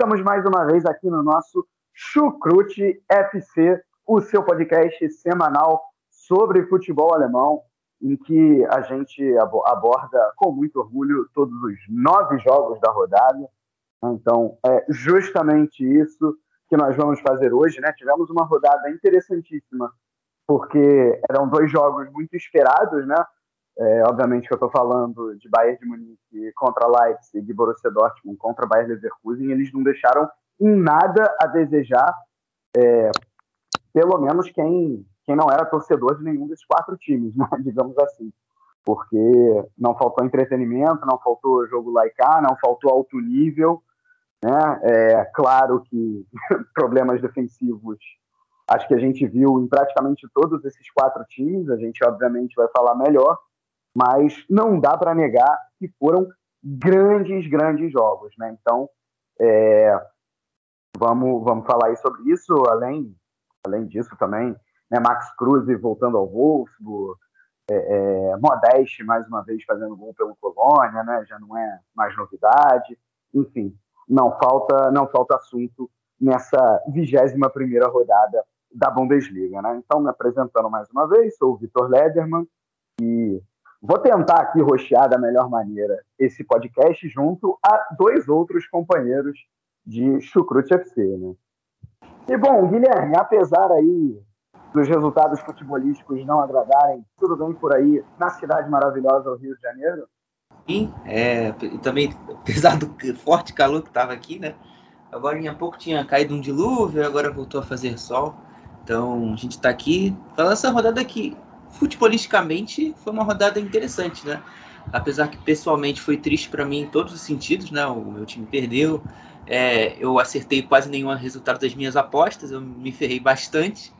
Estamos mais uma vez aqui no nosso Chucrute FC, o seu podcast semanal sobre futebol alemão, em que a gente aborda com muito orgulho todos os nove jogos da rodada. Então, é justamente isso que nós vamos fazer hoje. Né? Tivemos uma rodada interessantíssima, porque eram dois jogos muito esperados, né? É, obviamente que eu estou falando de Bayern de Munique contra Leipzig e Borussia Dortmund contra Bayern Leverkusen, eles não deixaram em nada a desejar, é, pelo menos quem, quem não era torcedor de nenhum desses quatro times, né, digamos assim. Porque não faltou entretenimento, não faltou jogo laicar, não faltou alto nível. Né? É claro que problemas defensivos acho que a gente viu em praticamente todos esses quatro times, a gente obviamente vai falar melhor, mas não dá para negar que foram grandes, grandes jogos, né? Então, é, vamos, vamos falar aí sobre isso, além, além disso também, né, Max Cruz voltando ao Wolfsburg, é, é, Modeste mais uma vez fazendo gol pelo Colônia, né? Já não é mais novidade, enfim, não falta, não falta assunto nessa 21 primeira rodada da Bundesliga, né? Então, me apresentando mais uma vez, sou o Vitor Lederman e Vou tentar aqui rochear da melhor maneira esse podcast junto a dois outros companheiros de Chucrute FC, né? E bom, Guilherme, apesar aí dos resultados futebolísticos não agradarem, tudo bem por aí na cidade maravilhosa do Rio de Janeiro? Sim, é, também, apesar do forte calor que estava aqui, né? Agora em pouco tinha caído um dilúvio, agora voltou a fazer sol. Então a gente está aqui falando essa rodada aqui futebolisticamente foi uma rodada interessante, né? Apesar que pessoalmente foi triste para mim em todos os sentidos, né? O meu time perdeu, é, eu acertei quase nenhum resultado das minhas apostas, eu me ferrei bastante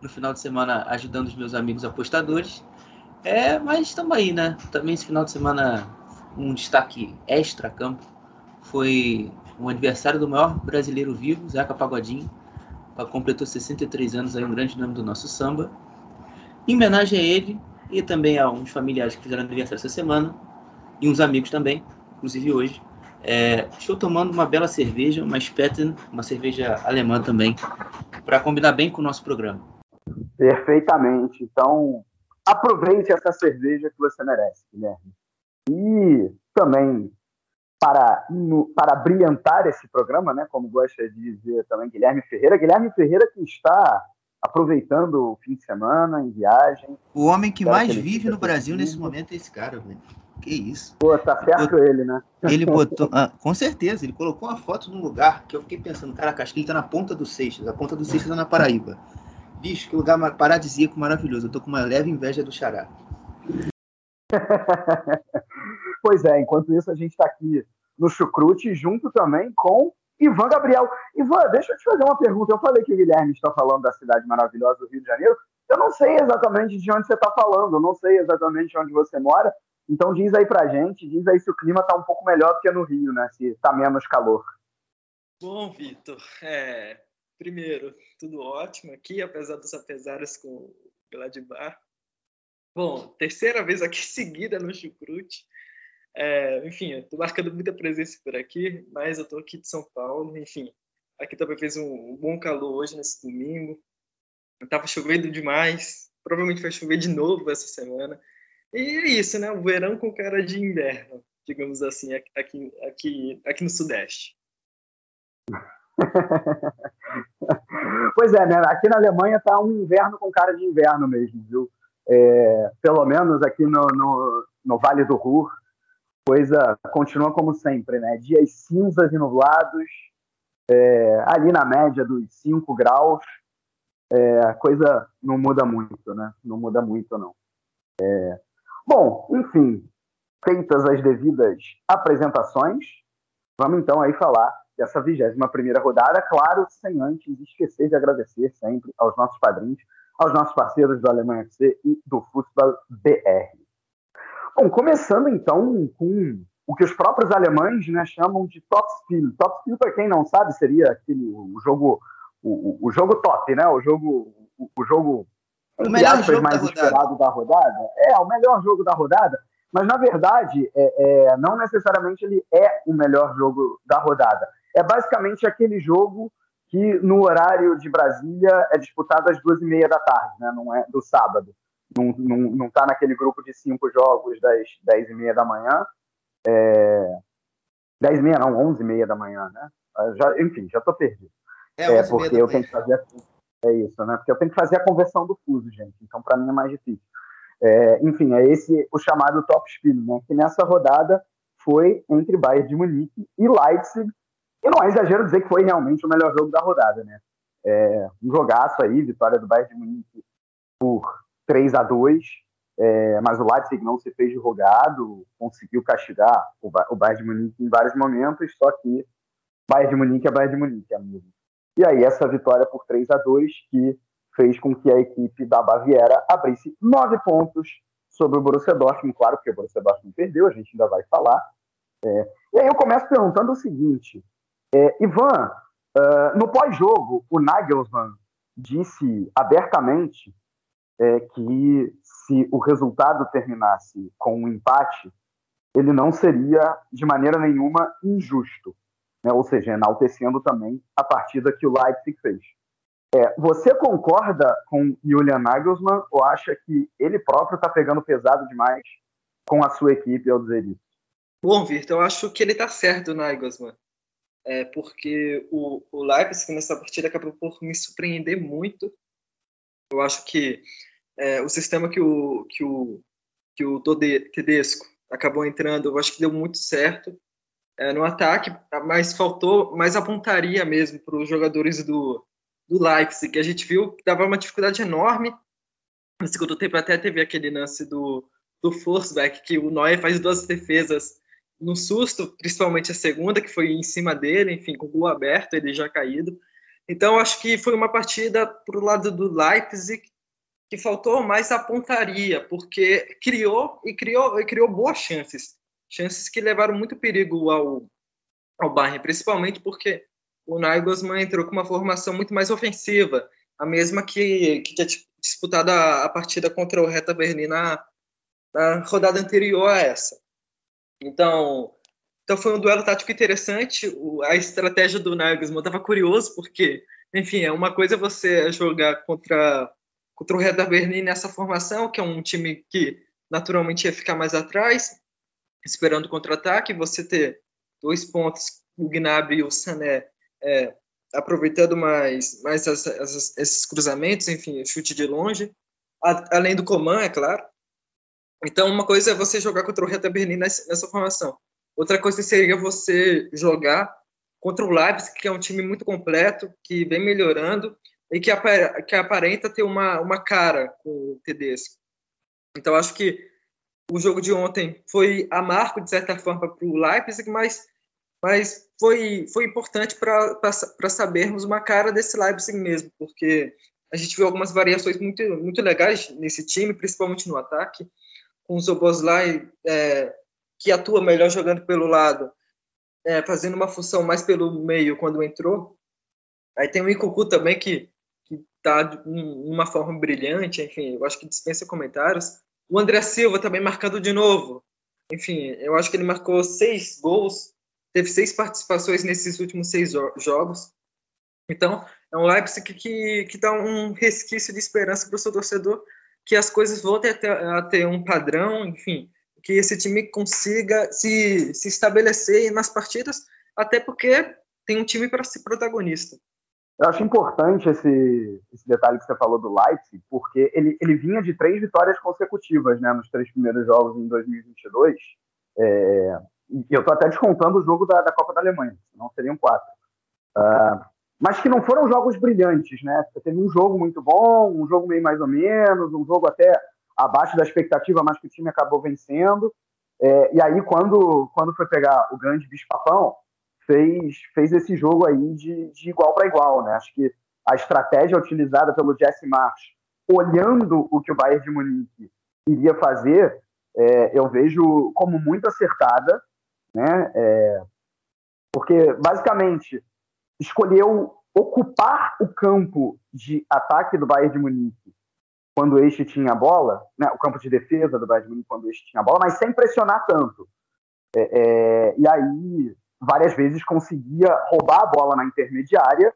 no final de semana ajudando os meus amigos apostadores. É, mas estamos aí, né? Também esse final de semana um destaque extra campo foi o aniversário do maior brasileiro vivo, Zeca Pagodinho. Completou 63 anos aí, um grande nome do nosso samba. Em homenagem a ele e também a uns familiares que fizeram aniversário essa semana e uns amigos também, inclusive hoje, é, estou tomando uma bela cerveja, uma Spetten, uma cerveja alemã também, para combinar bem com o nosso programa. Perfeitamente. Então, aproveite essa cerveja que você merece, Guilherme. E também, para, para brilhantar esse programa, né, como gosta de dizer também Guilherme Ferreira, Guilherme Ferreira que está aproveitando o fim de semana em viagem. O homem que mais que vive no Brasil nesse momento é esse cara, velho. Que isso? Pô, tá certo ele, né? Ele botou. Ah, com certeza, ele colocou uma foto num lugar que eu fiquei pensando, caraca, acho que ele tá na ponta do Seixas. A ponta do Seixas tá na Paraíba. Bicho, que lugar paradisíaco maravilhoso. Eu tô com uma leve inveja do Xará. pois é, enquanto isso a gente tá aqui no Chucrute, junto também com Ivan Gabriel. Ivan, deixa eu te fazer uma pergunta. Eu falei que o Guilherme está falando da cidade maravilhosa do Rio de Janeiro. Eu não sei exatamente de onde você está falando, eu não sei exatamente onde você mora. Então diz aí pra gente, diz aí se o clima está um pouco melhor do que no Rio, né? Se está menos calor. Bom, Vitor, é, primeiro, tudo ótimo aqui, apesar dos apesares com o Gladbach. Bom, terceira vez aqui seguida no Chucrute. É, enfim, estou marcando muita presença por aqui, mas eu estou aqui de São Paulo. Enfim, aqui também fez um, um bom calor hoje, nesse domingo. Estava chovendo demais, provavelmente vai chover de novo essa semana. E é isso, né? O verão com cara de inverno, digamos assim, aqui, aqui, aqui no Sudeste. pois é, né? Aqui na Alemanha tá um inverno com cara de inverno mesmo, viu? É, pelo menos aqui no, no, no Vale do Ruhr, coisa continua como sempre, né? Dias cinzas e nublados, é, ali na média dos 5 graus, é, a coisa não muda muito, né? Não muda muito, não. É, bom, enfim, feitas as devidas apresentações, vamos então aí falar dessa 21 primeira rodada, claro, sem antes esquecer de agradecer sempre aos nossos padrinhos, aos nossos parceiros do Alemanha FC e do Futebol BR. Bom, começando então com o que os próprios alemães né, chamam de top spiel. Top spiel, para quem não sabe, seria aquele, o jogo o, o jogo top, né? O jogo o, o jogo o melhor jogo mais da esperado da rodada. É, o melhor jogo da rodada, mas na verdade é, é, não necessariamente ele é o melhor jogo da rodada. É basicamente aquele jogo que no horário de Brasília é disputado às duas e meia da tarde, né? Não é do sábado não, não, não tá naquele grupo de cinco jogos das dez e meia da manhã. É, dez e meia, não, onze e meia da manhã, né? Já, enfim, já tô perdido. É, é porque eu tenho que fazer é isso, né? Porque eu tenho que fazer a conversão do fuso, gente. Então, para mim é mais difícil. É, enfim, é esse o chamado top spin, né? Que nessa rodada foi entre Bayern de Munique e Leipzig. E não é exagero dizer que foi realmente o melhor jogo da rodada, né? É, um jogaço aí, vitória do Bayern de Munique por 3 a 2 é, mas o Leipzig não se fez de rogado, conseguiu castigar o, o Bayern de Munique em vários momentos, só que Bayern de Munique é Bayern de Munique, amigo. E aí essa vitória por 3 a 2 que fez com que a equipe da Baviera abrisse nove pontos sobre o Borussia Dortmund, claro que o Borussia Dortmund perdeu, a gente ainda vai falar. É, e aí eu começo perguntando o seguinte, é, Ivan, uh, no pós-jogo, o Nagelsmann disse abertamente é que se o resultado terminasse com um empate, ele não seria de maneira nenhuma injusto, né? ou seja, enaltecendo também a partida que o Leipzig fez. É, você concorda com Julian Nagelsmann ou acha que ele próprio está pegando pesado demais com a sua equipe ao dizer isso? Bom, Virta, eu acho que ele está certo, Nagelsmann. É, porque o, o Leipzig nessa partida acabou por me surpreender muito. Eu acho que é, o sistema que o, que o, que o Tedesco acabou entrando, eu acho que deu muito certo é, no ataque, mas faltou mais a pontaria mesmo para os jogadores do, do Leipzig, que a gente viu que dava uma dificuldade enorme. No segundo tempo até teve aquele lance do, do Forsberg, que o Neuer faz duas defesas no susto, principalmente a segunda, que foi em cima dele, enfim, com o gol aberto, ele já caído. Então, acho que foi uma partida para o lado do Leipzig que faltou mais a pontaria, porque criou e criou e criou boas chances, chances que levaram muito perigo ao ao Bayern, principalmente porque o Nagelsmann entrou com uma formação muito mais ofensiva, a mesma que que tinha disputado a, a partida contra o Hertha Berlim na, na rodada anterior a essa. Então, então foi um duelo tático interessante. O, a estratégia do Nagelsmann estava curioso porque, enfim, é uma coisa você jogar contra contra o Hertha Berlim nessa formação, que é um time que naturalmente ia ficar mais atrás, esperando contra-ataque, você ter dois pontos, o Gnabry e o Sané é, aproveitando mais, mais as, as, esses cruzamentos, enfim, chute de longe, a, além do Coman, é claro. Então, uma coisa é você jogar contra o Hertha Berlim nessa, nessa formação. Outra coisa seria você jogar contra o Leipzig, que é um time muito completo, que vem melhorando e que, que aparenta ter uma, uma cara com o Tedesco. Então, acho que o jogo de ontem foi amargo, de certa forma, para o Leipzig, mas, mas foi, foi importante para sabermos uma cara desse Leipzig mesmo, porque a gente viu algumas variações muito, muito legais nesse time, principalmente no ataque, com o Zoboslai, é, que atua melhor jogando pelo lado, é, fazendo uma função mais pelo meio quando entrou. Aí tem o Ikuku também, que tá de uma forma brilhante, enfim, eu acho que dispensa comentários. O André Silva também marcando de novo. Enfim, eu acho que ele marcou seis gols, teve seis participações nesses últimos seis jogos. Então, é um Leipzig que, que dá um resquício de esperança para o seu torcedor que as coisas voltem a ter, a ter, um padrão, enfim, que esse time consiga se, se estabelecer nas partidas, até porque tem um time para ser protagonista. Eu acho importante esse, esse detalhe que você falou do Leipzig, porque ele, ele vinha de três vitórias consecutivas né, nos três primeiros jogos em 2022. É, e eu estou até descontando o jogo da, da Copa da Alemanha, senão seriam quatro. Uh, mas que não foram jogos brilhantes, né? Teve um jogo muito bom, um jogo meio mais ou menos, um jogo até abaixo da expectativa, mas que o time acabou vencendo. É, e aí, quando, quando foi pegar o grande bicho-papão, fez, fez esse jogo aí de, de igual para igual, né? Acho que a estratégia utilizada pelo Jesse March, olhando o que o Bayern de Munique iria fazer, é, eu vejo como muito acertada, né? É, porque, basicamente, escolheu ocupar o campo de ataque do Bayern de Munique quando este tinha a bola, né, o campo de defesa do Bayern de Munique quando este tinha a bola, mas sem pressionar tanto. É, é, e aí, várias vezes conseguia roubar a bola na intermediária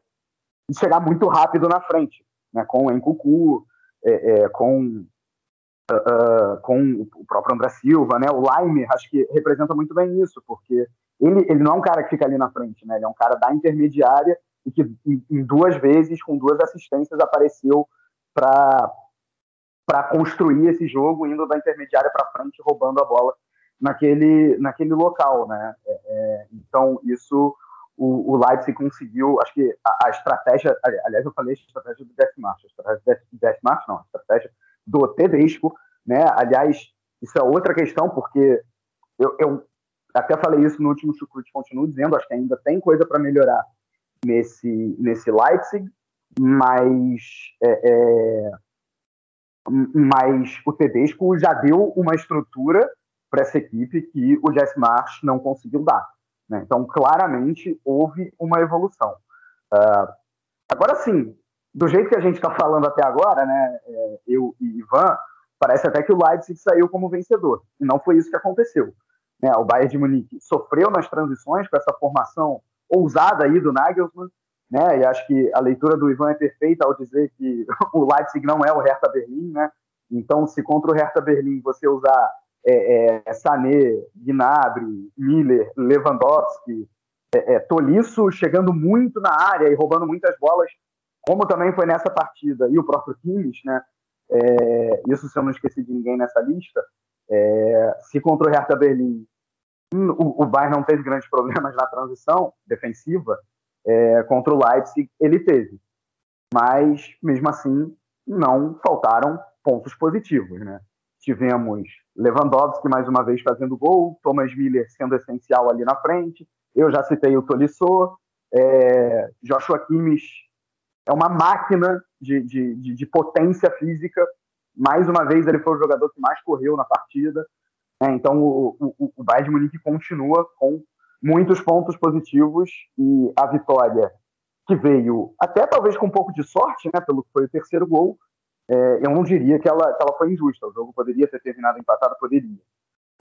e chegar muito rápido na frente, né, com o Encucu, é, é, com, uh, uh, com o próprio André Silva, né, o Laimer, acho que representa muito bem isso, porque ele, ele não é um cara que fica ali na frente, né? Ele é um cara da intermediária e que em, em duas vezes, com duas assistências, apareceu para para construir esse jogo, indo da intermediária para frente, roubando a bola naquele, naquele local, né? É, é, então, isso o, o Leipzig conseguiu, acho que a, a, estratégia, aliás, eu falei a estratégia do Deathmatch, a estratégia do Deathmatch, não, a estratégia do Tedesco, né? Aliás, isso é outra questão, porque eu, eu até falei isso no último chucrute, continuo dizendo, acho que ainda tem coisa para melhorar nesse, nesse Leipzig, mas, é, é, mas o Tedesco já deu uma estrutura para essa equipe que o Jess March não conseguiu dar. Né? Então, claramente, houve uma evolução. Uh, agora sim, do jeito que a gente está falando até agora, né, é, eu e Ivan, parece até que o Leipzig saiu como vencedor. E não foi isso que aconteceu. Né? O Bayern de Munique sofreu nas transições com essa formação ousada aí do Nagelsmann, né? E acho que a leitura do Ivan é perfeita ao dizer que o Leipzig não é o Hertha Berlim, né? Então, se contra o Hertha Berlim você usar é, é, Sané, Gnabry, Miller, Lewandowski, é, é, Tolisso chegando muito na área e roubando muitas bolas, como também foi nessa partida, e o próprio Kimmich, né? É, isso se eu não esqueci de ninguém nessa lista, é, se contra o Hertha Berlim o, o Bayern não teve grandes problemas na transição defensiva, contra o Leipzig ele teve. Mas, mesmo assim, não faltaram pontos positivos. Né? Tivemos Lewandowski mais uma vez fazendo gol, Thomas Miller sendo essencial ali na frente, eu já citei o Tolisso, é, Joshua Kimmich é uma máquina de, de, de, de potência física, mais uma vez, ele foi o jogador que mais correu na partida. Né? Então, o, o, o Bayern de Munique continua com muitos pontos positivos e a vitória que veio até talvez com um pouco de sorte, né, pelo que foi o terceiro gol, é, eu não diria que ela, que ela foi injusta. O jogo poderia ter terminado empatado, poderia.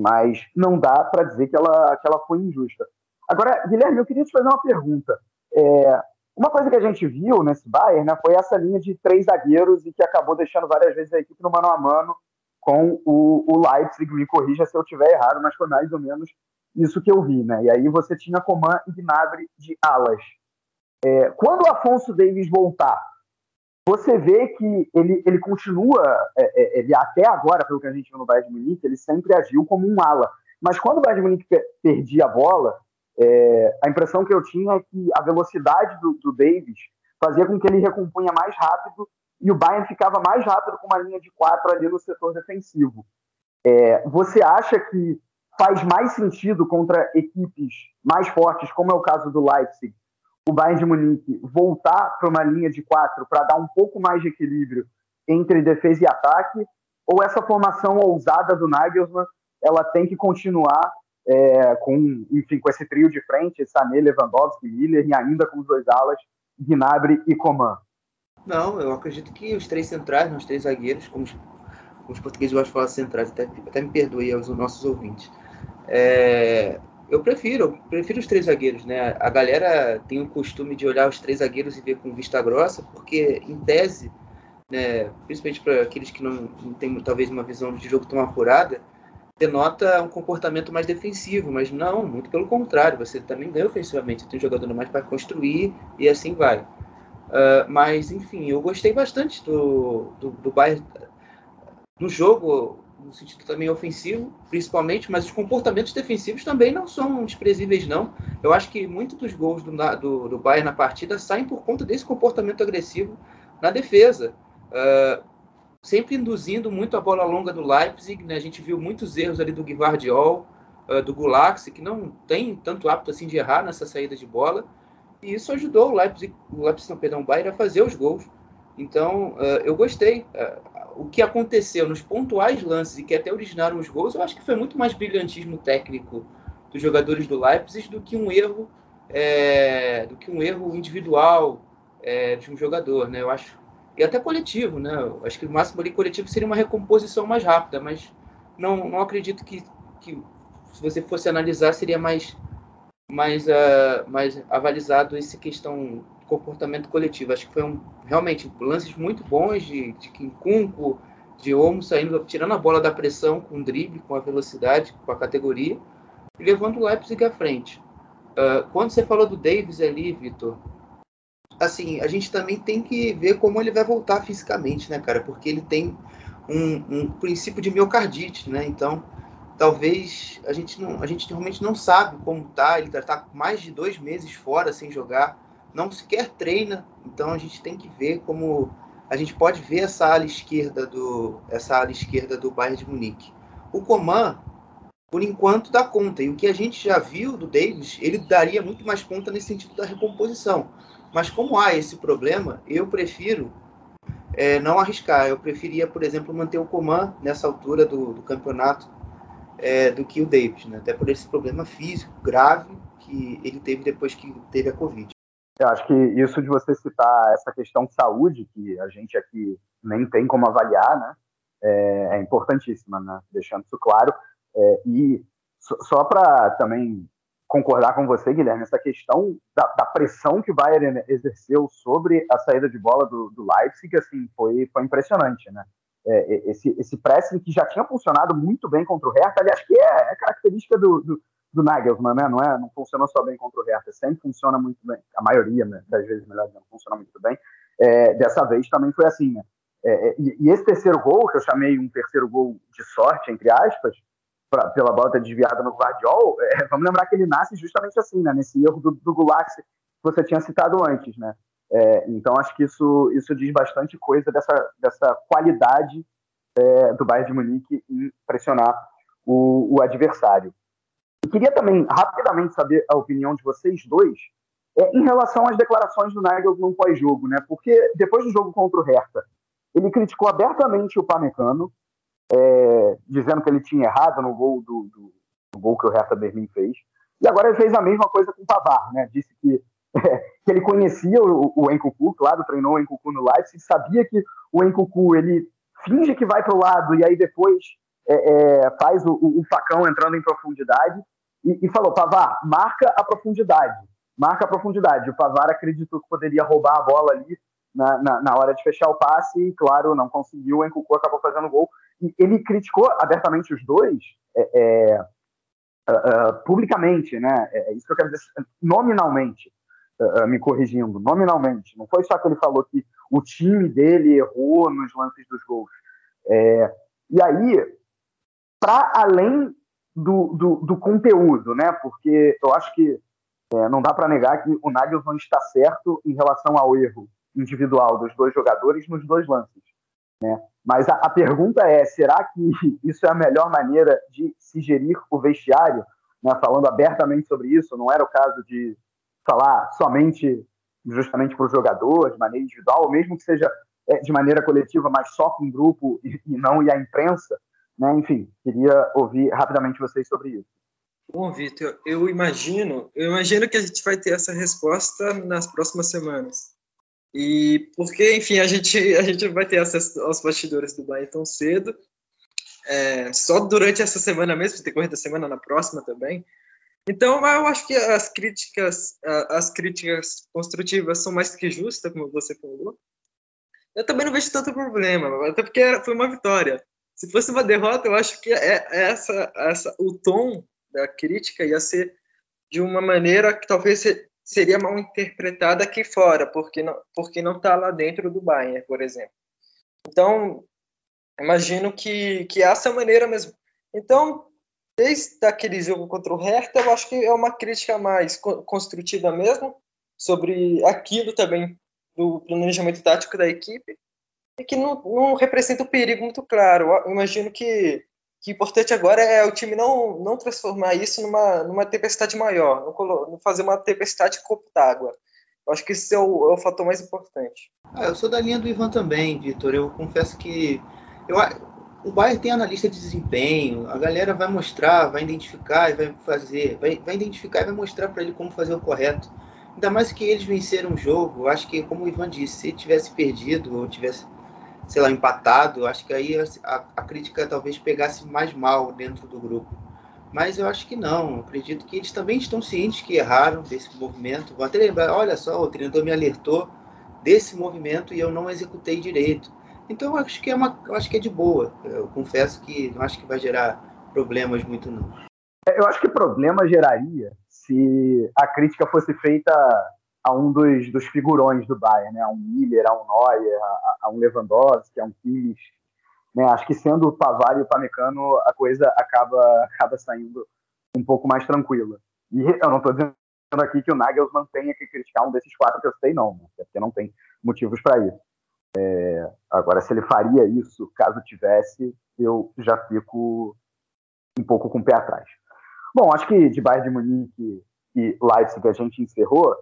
Mas não dá para dizer que ela, que ela foi injusta. Agora, Guilherme, eu queria te fazer uma pergunta. É, uma coisa que a gente viu nesse Bayern né, foi essa linha de três zagueiros e que acabou deixando várias vezes a equipe no mano a mano com o, o Leipzig. Me corrija se eu estiver errado, mas foi mais ou menos isso que eu vi. Né? E aí você tinha Coman e Gnabry de alas. É, quando o Afonso Davis voltar, você vê que ele, ele continua, é, é, ele até agora, pelo que a gente viu no Bayern de Munique, ele sempre agiu como um ala. Mas quando o Bayern de Munique perdia a bola, é, a impressão que eu tinha é que a velocidade do, do Davis fazia com que ele recompunha mais rápido e o Bayern ficava mais rápido com uma linha de quatro ali no setor defensivo. É, você acha que faz mais sentido contra equipes mais fortes, como é o caso do Leipzig, o Bayern de Munique voltar para uma linha de quatro para dar um pouco mais de equilíbrio entre defesa e ataque? Ou essa formação ousada do Nagelsmann ela tem que continuar é, com, enfim, com esse trio de frente, Sané, Lewandowski, Miller, e ainda com os dois alas, Gnabry e Coman. Não, eu acredito que os três centrais, os três zagueiros, como os, como os portugueses gostam de falar centrais, até, até me perdoe aos nossos ouvintes. É, eu prefiro, eu prefiro os três zagueiros, né? A galera tem o costume de olhar os três zagueiros e ver com vista grossa, porque em tese, né, principalmente para aqueles que não, não têm talvez uma visão de jogo tão apurada, denota um comportamento mais defensivo, mas não, muito pelo contrário, você também ganha ofensivamente, você tem um jogador mais para construir e assim vai. Uh, mas, enfim, eu gostei bastante do, do, do. No jogo, no sentido também ofensivo, principalmente, mas os comportamentos defensivos também não são desprezíveis, não. Eu acho que muitos dos gols do, do, do Bayern na partida saem por conta desse comportamento agressivo na defesa. Uh, sempre induzindo muito a bola longa do Leipzig, né? a gente viu muitos erros ali do Guivardiol, uh, do Gulaxi, que não tem tanto hábito assim de errar nessa saída de bola, e isso ajudou o Leipzig, o Leipzig não, perdão, o Bayern a fazer os gols. Então, uh, eu gostei. Uh, o que aconteceu nos pontuais lances e que até originaram os gols, eu acho que foi muito mais brilhantismo técnico dos jogadores do Leipzig do que um erro, é, do que um erro individual é, de um jogador, né? Eu acho e até coletivo, né? Eu acho que o máximo ali coletivo seria uma recomposição mais rápida, mas não, não acredito que, que se você fosse analisar seria mais mais uh, mais avalizado essa questão comportamento coletivo. Acho que foi um, realmente lances muito bons de, de Kinkunko, de Omo saindo, tirando a bola da pressão com o drible, com a velocidade, com a categoria, e levando o Leipzig à frente. Uh, quando você falou do Davis ali, Vitor, assim, a gente também tem que ver como ele vai voltar fisicamente, né, cara? Porque ele tem um, um princípio de miocardite, né? Então, talvez a gente não, a gente realmente não sabe como tá. Ele tá mais de dois meses fora sem jogar não sequer treina, então a gente tem que ver como a gente pode ver essa ala esquerda do essa ala esquerda do Bayern de Munique. O Coman, por enquanto, dá conta. E o que a gente já viu do Davis, ele daria muito mais conta nesse sentido da recomposição. Mas como há esse problema, eu prefiro é, não arriscar. Eu preferia, por exemplo, manter o Coman nessa altura do, do campeonato é, do que o Davis, né? até por esse problema físico grave que ele teve depois que teve a Covid. Eu acho que isso de você citar essa questão de saúde, que a gente aqui nem tem como avaliar, né, é, é importantíssima, né, deixando isso claro. É, e só para também concordar com você, Guilherme, essa questão da, da, pressão que o Bayern exerceu sobre a saída de bola do, do Leipzig, assim, foi, foi impressionante, né? É, esse, esse pressing que já tinha funcionado muito bem contra o Hertha, aliás, que é, é característica do, do, do Nagelsmann, né? Não, é, não funciona só bem contra o Hertha, sempre funciona muito bem. A maioria né, das vezes, melhor dizendo, funciona muito bem. É, dessa vez também foi assim, né? É, é, e, e, esse terceiro gol, que eu chamei um terceiro gol de sorte, entre aspas, pra, pela bola desviada no Guardiol, é, vamos lembrar que ele nasce justamente assim, né? Nesse erro do, do Gulax que você tinha citado antes, né? É, então acho que isso, isso diz bastante coisa dessa, dessa qualidade é, do Bayern de Munique em pressionar o, o adversário. E queria também rapidamente saber a opinião de vocês dois é, em relação às declarações do Nagelsmann pós-jogo, né? Porque depois do jogo contra o Hertha, ele criticou abertamente o Pamecano, é, dizendo que ele tinha errado no gol do, do, gol que o Hertha Berlim fez. E agora ele fez a mesma coisa com o Pavar, né? Disse que, é, que ele conhecia o, o Enkuku, claro, treinou o Enkuku no Leipzig, sabia que o Enkuku ele finge que vai para o lado e aí depois é, é, faz o, o, facão entrando em profundidade e, e, falou: Pavar, marca a profundidade, marca a profundidade. O Pavar acreditou que poderia roubar a bola ali na, na, na hora de fechar o passe e, claro, não conseguiu. O Encucu acabou fazendo gol. E ele criticou abertamente os dois. É, é, uh, uh, publicamente, né? É, é isso que eu quero dizer, nominalmente, uh, me corrigindo, nominalmente. Não foi só que ele falou que o time dele errou nos lances dos gols. É, e aí, para além do, do, do, conteúdo, né? Porque eu acho que é, não dá para negar que o Nagelsmann está certo em relação ao erro individual dos dois jogadores nos dois lances. Né? Mas a, a, pergunta é: será que isso é a melhor maneira de se gerir o vestiário? Né? Falando abertamente sobre isso, não era o caso de falar somente justamente para o jogador, de maneira individual, ou mesmo que seja é, de maneira coletiva, mas só com o grupo e, e não e a imprensa. Né? Enfim, queria ouvir rapidamente vocês sobre isso. Bom, Vitor, eu imagino, eu imagino que a gente vai ter essa resposta nas próximas semanas. E porque, enfim, a gente a gente vai ter acesso aos bastidores do Bahia tão cedo. É, só durante essa semana mesmo, decorrer da semana na próxima também. Então, eu acho que as críticas, as críticas construtivas são mais que justas, como você falou. Eu também não vejo tanto problema, até porque foi uma vitória. Se fosse uma derrota, eu acho que é, é essa, essa, o tom da crítica ia ser de uma maneira que talvez seria mal interpretada aqui fora, porque não porque não está lá dentro do Bayern, por exemplo. Então, Imagino que, que é essa maneira mesmo. Então, desde aquele jogo contra o Hertha, eu acho que é uma crítica mais construtiva mesmo, sobre aquilo também do planejamento tático da equipe, e que não, não representa um perigo muito claro. Eu imagino que, que importante agora é o time não, não transformar isso numa, numa tempestade maior, não, não fazer uma tempestade copo d'água. Eu acho que esse é o, é o fator mais importante. Ah, eu sou da linha do Ivan também, Vitor. Eu confesso que eu, o Bayern tem analista de desempenho, a galera vai mostrar, vai identificar e vai fazer, vai, vai identificar e vai mostrar para ele como fazer o correto. Ainda mais que eles venceram o jogo, eu acho que, como o Ivan disse, se tivesse perdido ou tivesse, sei lá, empatado, acho que aí a, a crítica talvez pegasse mais mal dentro do grupo. Mas eu acho que não, eu acredito que eles também estão cientes que erraram desse movimento. Vou até lembrar, olha só, o treinador me alertou desse movimento e eu não executei direito. Então eu acho que é uma, acho que é de boa. Eu confesso que não acho que vai gerar problemas muito não. Eu acho que problema geraria se a crítica fosse feita a um dos, dos figurões do Bayern, né? A um Miller, a um Neuer, a, a um Lewandowski, a um Kimmich. Né? Acho que sendo o Pavar e o Pamecano, a coisa acaba, acaba saindo um pouco mais tranquila. E eu não estou dizendo aqui que o Nagelsmann tenha que criticar um desses quatro que eu sei, não, né? porque não tem motivos para isso. É, agora, se ele faria isso, caso tivesse, eu já fico um pouco com o pé atrás. Bom, acho que de Bayern de Munique e Leipzig a gente encerrou.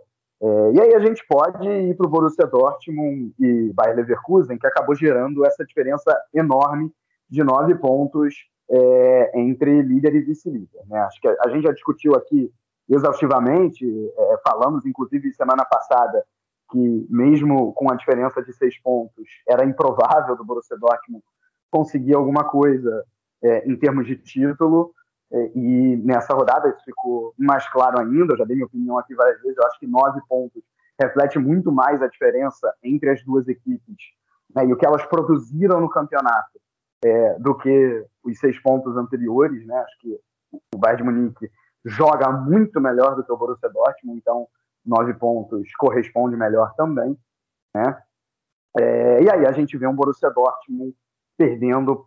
É, e aí a gente pode ir para o Borussia Dortmund e Bayern Leverkusen, que acabou gerando essa diferença enorme de nove pontos é, entre líder e vice-líder. Né? Acho que a, a, gente já discutiu aqui exaustivamente, é, falamos inclusive semana passada que mesmo com a diferença de seis pontos, era improvável do Borussia Dortmund conseguir alguma coisa é, em termos de título. É, e nessa rodada isso ficou mais claro ainda. Eu já dei minha opinião aqui várias vezes. Eu acho que nove pontos reflete muito mais a diferença entre as duas equipes né, e o que elas produziram no campeonato é, do que os seis pontos anteriores. Né? Acho que o Bayern de Munique joga muito melhor do que o Borussia Dortmund, então nove pontos corresponde melhor também, né? É, e aí a gente vê um Borussia Dortmund perdendo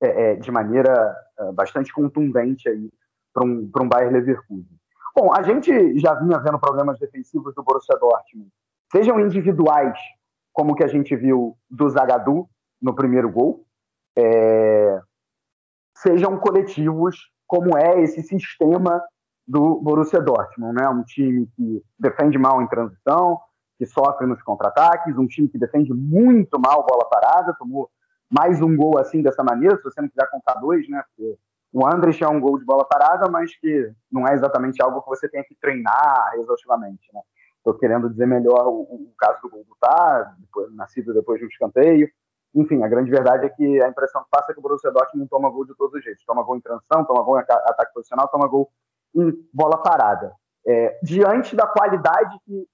é, é de maneira é, bastante contundente aí para um, um Bayern Leverkusen. Bom, a gente já vinha vendo problemas defensivos do Borussia Dortmund, sejam individuais, como que a gente viu do Zagadou no primeiro gol, é, sejam coletivos, como é esse sistema do Borussia Dortmund, né? Um time que defende mal em transição, que sofre nos contra-ataques, um time que defende muito mal bola parada, tomou mais um gol assim dessa maneira, se você não quiser contar dois, né? Porque o Andres é um gol de bola parada, mas que não é exatamente algo que você tenha que treinar exaustivamente, né? Estou querendo dizer melhor o, o, caso do gol do Tá, depois, nascido depois de um escanteio. Enfim, a grande verdade é que a impressão que passa é que o Borussia Dortmund toma gol de todos os jeitos. Toma gol em transição, toma gol em ataque posicional, toma gol em bola parada. É, diante da qualidade que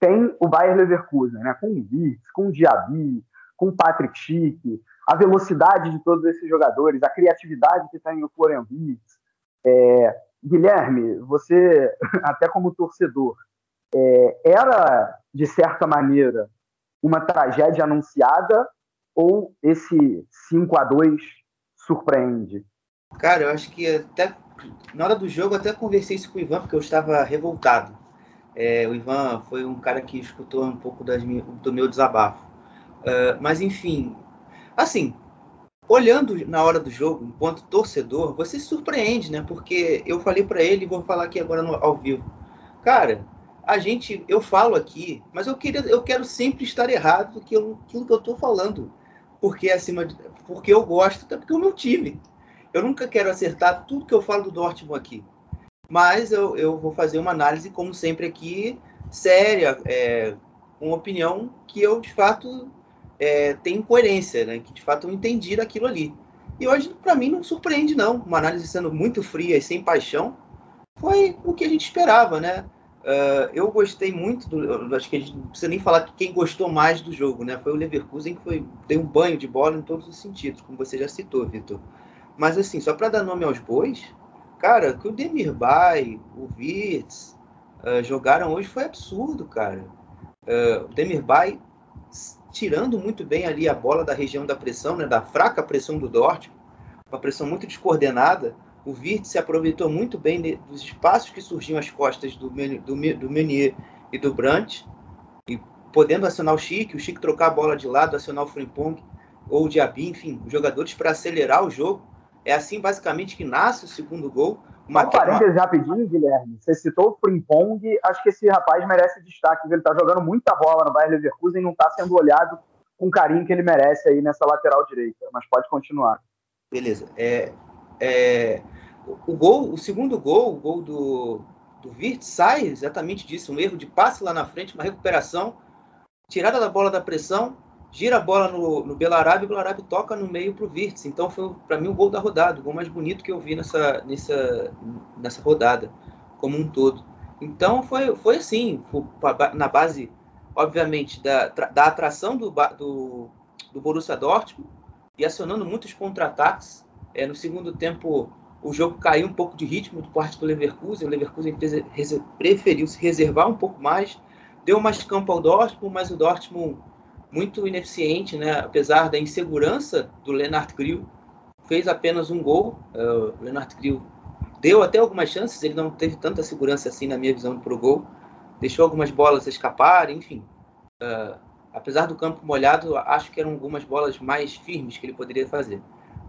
tem o Bayern Leverkusen, né? com o Wirtz, com o Diaby, com o Patrick Schick, a velocidade de todos esses jogadores, a criatividade que tem o Florian Wirtz. É, Guilherme, você, até como torcedor, é, era, de certa maneira, uma tragédia anunciada ou esse 5 a 2 surpreende? Cara, eu acho que até na hora do jogo, até conversei isso com o Ivan, porque eu estava revoltado. É, o Ivan foi um cara que escutou um pouco das, do meu desabafo. Uh, mas, enfim, assim, olhando na hora do jogo, enquanto torcedor, você se surpreende, né? Porque eu falei para ele, vou falar aqui agora no, ao vivo. Cara, a gente, eu falo aqui, mas eu queria, eu quero sempre estar errado do que eu, aquilo que eu estou falando, porque acima, de, porque eu gosto, até porque é o meu time. Eu nunca quero acertar tudo que eu falo do Dortmund aqui. Mas eu, eu vou fazer uma análise, como sempre aqui, séria, é, com opinião que eu, de fato, é, tenho coerência, né? que de fato eu entendi daquilo ali. E hoje, para mim, não surpreende, não. Uma análise sendo muito fria e sem paixão, foi o que a gente esperava, né? Uh, eu gostei muito do. Acho que a gente não precisa nem falar que quem gostou mais do jogo, né? Foi o Leverkusen que foi, deu um banho de bola em todos os sentidos, como você já citou, Vitor. Mas assim, só para dar nome aos bois, cara, que o Demirbay, o Wirtz uh, jogaram hoje foi absurdo, cara. Uh, o Demirbay tirando muito bem ali a bola da região da pressão, né, da fraca pressão do Dortmund, uma pressão muito descoordenada. O Wirtz se aproveitou muito bem dos espaços que surgiam às costas do, do, do Meunier e do Brandt, e podendo acionar o Chique, o Chique trocar a bola de lado, acionar o Frimpong ou o Diaby, enfim, os jogadores para acelerar o jogo. É assim basicamente que nasce o segundo gol. Uma... Um parênteses rapidinho, Guilherme. Você citou o Frimpong, acho que esse rapaz merece destaque. Ele está jogando muita bola no Bayern Leverkusen e não está sendo olhado com o carinho que ele merece aí nessa lateral direita. Mas pode continuar. Beleza. É, é, o gol, o segundo gol, o gol do, do Virt sai exatamente disso, um erro de passe lá na frente, uma recuperação, tirada da bola da pressão, gira a bola no, no Belarabe o Belarabe toca no meio para o Virtus. Então foi para mim o gol da rodada, o gol mais bonito que eu vi nessa, nessa, nessa rodada, como um todo. Então foi, foi assim, na base, obviamente, da, da atração do, do, do Borussia Dortmund e acionando muitos contra-ataques. É, no segundo tempo o jogo caiu um pouco de ritmo do parte do Leverkusen, o Leverkusen preferiu se reservar um pouco mais, deu mais campo ao Dortmund, mas o Dortmund muito ineficiente, né? apesar da insegurança do Lennart Grill, fez apenas um gol. Uh, o Lennart Grill deu até algumas chances, ele não teve tanta segurança assim na minha visão para o gol, deixou algumas bolas escaparem, enfim. Uh, apesar do campo molhado, acho que eram algumas bolas mais firmes que ele poderia fazer.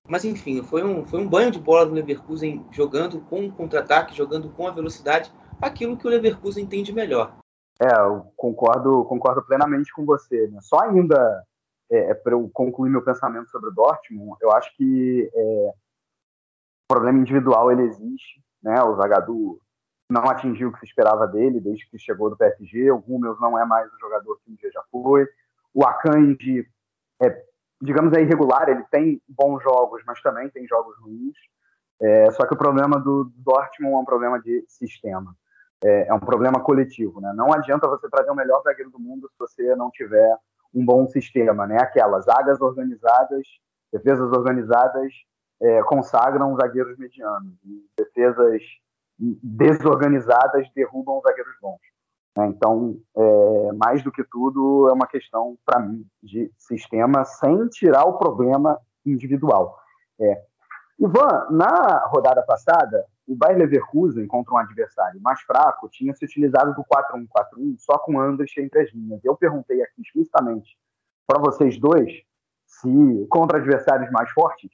Mas enfim, foi um, foi um banho de bola do Leverkusen jogando com contra-ataque, jogando com a velocidade, aquilo que o Leverkusen tem de melhor. É, eu concordo, concordo plenamente com você. Né? Só ainda é, é para eu concluir meu pensamento sobre o Dortmund, eu acho que é, o problema individual ele existe. Né? O Zagadou não atingiu o que se esperava dele desde que chegou do PSG. O Hummels não é mais o jogador que um dia já foi. O Akanji é, digamos, é irregular. Ele tem bons jogos, mas também tem jogos ruins. É, só que o problema do Dortmund é um problema de sistema é, é um problema coletivo, né? Não adianta você trazer o melhor zagueiro do mundo se você não tiver um bom sistema, né? Aquelas zagas organizadas, defesas organizadas é, consagram zagueiros medianos, defesas desorganizadas derrubam zagueiros bons. Né? Então, é, mais do que tudo, é uma questão, para mim, de sistema, sem tirar o problema individual. É. Ivan, na rodada passada, o Bayer Leverkusen contra um adversário mais fraco tinha se utilizado do 4-1-4-1 só com Andrich entre as linhas. Eu perguntei aqui explicitamente para vocês dois se contra adversários mais fortes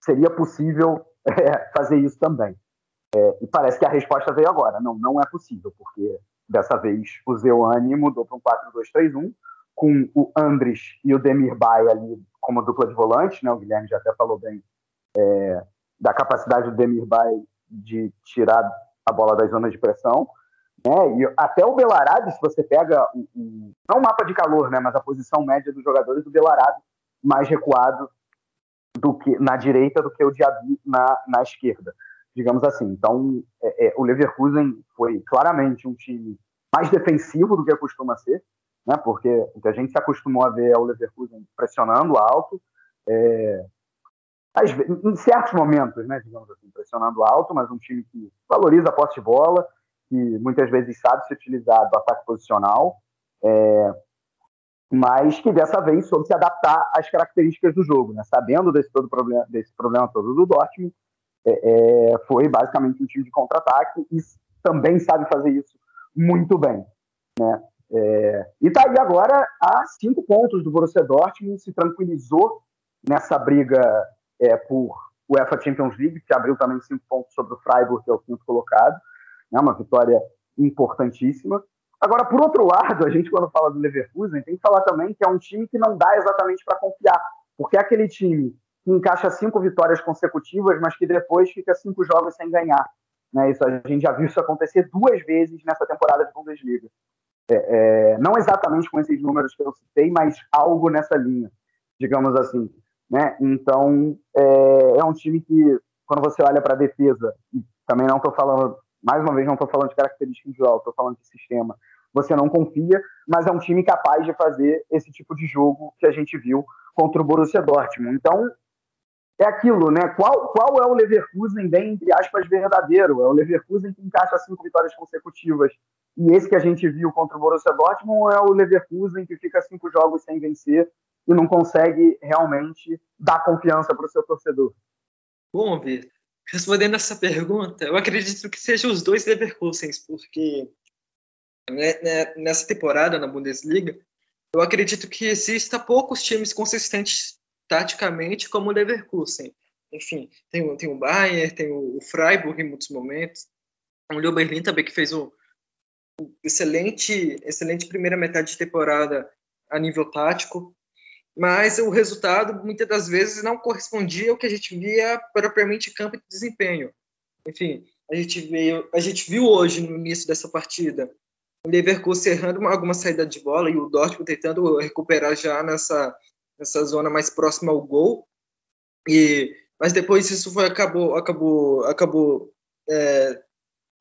seria possível é, fazer isso também. É, e parece que a resposta veio agora. Não, não é possível, porque dessa vez o Zeuane mudou para um 4-2-3-1 com o Andrich e o Demir Bay ali como dupla de volante, né? O Guilherme já até falou bem é, da capacidade do Demir Bay de tirar a bola das zonas de pressão. Né? E até o Belarabe, se você pega um, não o mapa de calor, né, mas a posição média dos jogadores do Belarabe mais recuado do que na direita do que o Diaby na, na esquerda, digamos assim. Então, é, é, o Leverkusen foi claramente um time mais defensivo do que costuma ser, né? Porque o que a gente se acostumou a ver é o Leverkusen pressionando alto, é, às, em certos momentos, né, digamos assim, pressionando alto, mas um time que valoriza a posse de bola, que muitas vezes sabe se utilizar do ataque posicional, é, mas que dessa vez soube se adaptar às características do jogo, né, sabendo desse, todo problema, desse problema todo do Dortmund, é, é, foi basicamente um time de contra-ataque e também sabe fazer isso muito bem. Né? É, e está aí agora a cinco pontos do Borussia Dortmund, se tranquilizou nessa briga é, por UEFA Champions League, que abriu também cinco pontos sobre o Freiburg, que é o quinto colocado, né, uma vitória importantíssima. Agora, por outro lado, a gente quando fala do Leverkusen, tem que falar também que é um time que não dá exatamente para confiar, porque é aquele time que encaixa cinco vitórias consecutivas, mas que depois fica cinco jogos sem ganhar. Né? Isso, a gente já viu isso acontecer duas vezes nessa temporada de Bundesliga. É, é, não exatamente com esses números que eu citei, mas algo nessa linha, digamos assim. Né? Então, é, é um time que, quando você olha para a defesa, e também não estou falando, mais uma vez, não estou falando de característica individual, estou falando de sistema, você não confia, mas é um time capaz de fazer esse tipo de jogo que a gente viu contra o Borussia Dortmund. Então, é aquilo, né? Qual, qual é o Leverkusen bem, entre aspas, verdadeiro? É o Leverkusen que encaixa cinco vitórias consecutivas E esse que a gente viu contra o Borussia Dortmund é o Leverkusen, que fica cinco jogos sem vencer e não consegue realmente dar confiança para o seu torcedor. Bom, Vitor, respondendo essa pergunta, eu acredito que sejam os dois Leverkusens, porque né, né, nessa temporada na Bundesliga, eu acredito que exista poucos times consistentes taticamente como o Leverkusen. Enfim, tem, tem o Bayern, tem o Freiburg em muitos momentos, o Leo também que fez um, um excelente, excelente primeira metade de temporada a nível tático, mas o resultado muitas das vezes não correspondia ao que a gente via propriamente campo de desempenho. Enfim, a gente, veio, a gente viu hoje no início dessa partida o Leverkusen errando alguma saída de bola e o Dortmund tentando recuperar já nessa, nessa zona mais próxima ao gol. E, mas depois isso foi, acabou, acabou, acabou é,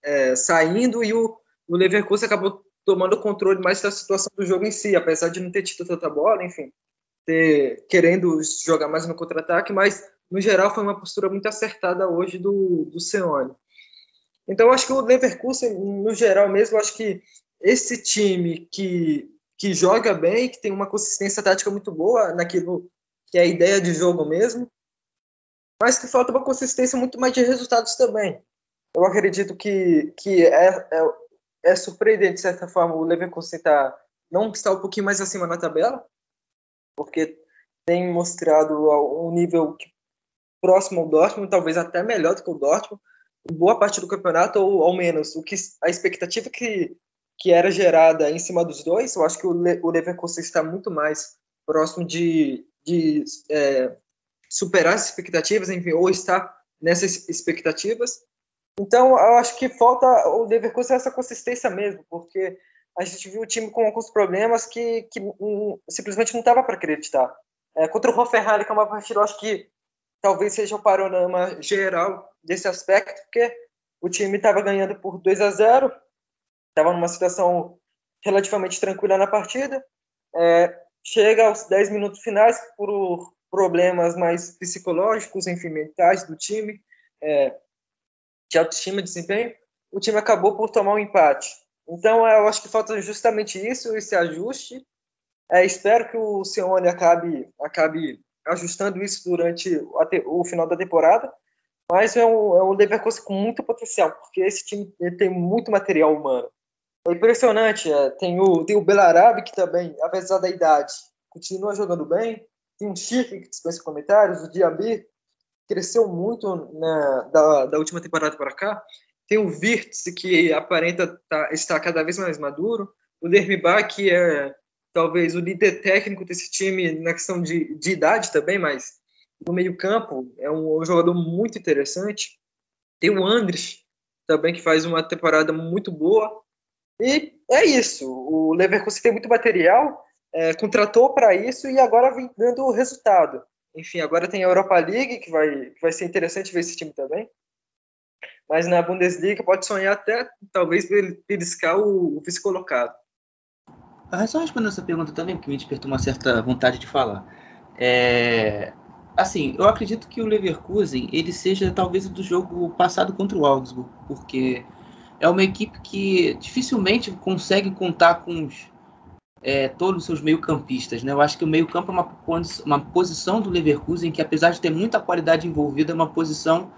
é, saindo e o, o Leverkusen acabou tomando o controle mais da situação do jogo em si, apesar de não ter tido tanta bola, enfim, ter, querendo jogar mais no contra-ataque, mas no geral foi uma postura muito acertada hoje do, do Seone. Então acho que o Leverkusen, no geral mesmo, acho que esse time que, que joga bem, que tem uma consistência tática muito boa naquilo que é a ideia de jogo mesmo, mas que falta uma consistência muito mais de resultados também. Eu acredito que, que é, é, é surpreendente, de certa forma, o Leverkusen tá, não está um pouquinho mais acima na tabela, porque tem mostrado um nível próximo ao Dortmund, talvez até melhor do que o Dortmund, boa parte do campeonato, ou ao menos o que a expectativa que que era gerada em cima dos dois, eu acho que o, Le o Leverkusen está muito mais próximo de, de é, superar as expectativas, enfim, ou está nessas expectativas. Então, eu acho que falta o Leverkusen essa consistência mesmo, porque a gente viu o time com alguns problemas que, que um, simplesmente não estava para acreditar. É, contra o Hoffenheim, que é uma partida, acho que talvez seja o panorama geral desse aspecto, porque o time estava ganhando por 2 a 0 estava numa situação relativamente tranquila na partida. É, chega aos 10 minutos finais por problemas mais psicológicos, enfim, mentais do time, é, de autoestima, desempenho, o time acabou por tomar um empate. Então, eu acho que falta justamente isso, esse ajuste. É, espero que o Sione acabe, acabe ajustando isso durante o, final da temporada, mas é um, é um Leverkusen com muito potencial, porque esse time tem muito material humano. É impressionante. É. Tem o, tem o Belarabe, que também, apesar da idade, continua jogando bem. Tem o Chique, que dispensa comentários. O Diaby cresceu muito né, da, da última temporada para cá. Tem o Virtus, que aparenta tá, estar cada vez mais maduro. O Dermibá, que é talvez o líder técnico desse time na questão de, de idade também, mas no meio-campo é um, um, jogador muito interessante. Tem o Andres, também, que faz uma temporada muito boa. E é isso. O Leverkusen tem muito material, é, contratou para isso e agora vem dando resultado. Enfim, agora tem a Europa League, que vai, que vai ser interessante ver esse time também. Mas na Bundesliga pode sonhar até, talvez, beliscar o, vice-colocado. Ah, só respondendo essa pergunta também, porque me despertou uma certa vontade de falar. É, assim, eu acredito que o Leverkusen ele seja talvez do jogo passado contra o Augsburg, porque é uma equipe que dificilmente consegue contar com os, é, todos os seus meio-campistas. Né? Eu acho que o meio-campo é uma, uma posição do Leverkusen que, apesar de ter muita qualidade envolvida, é uma posição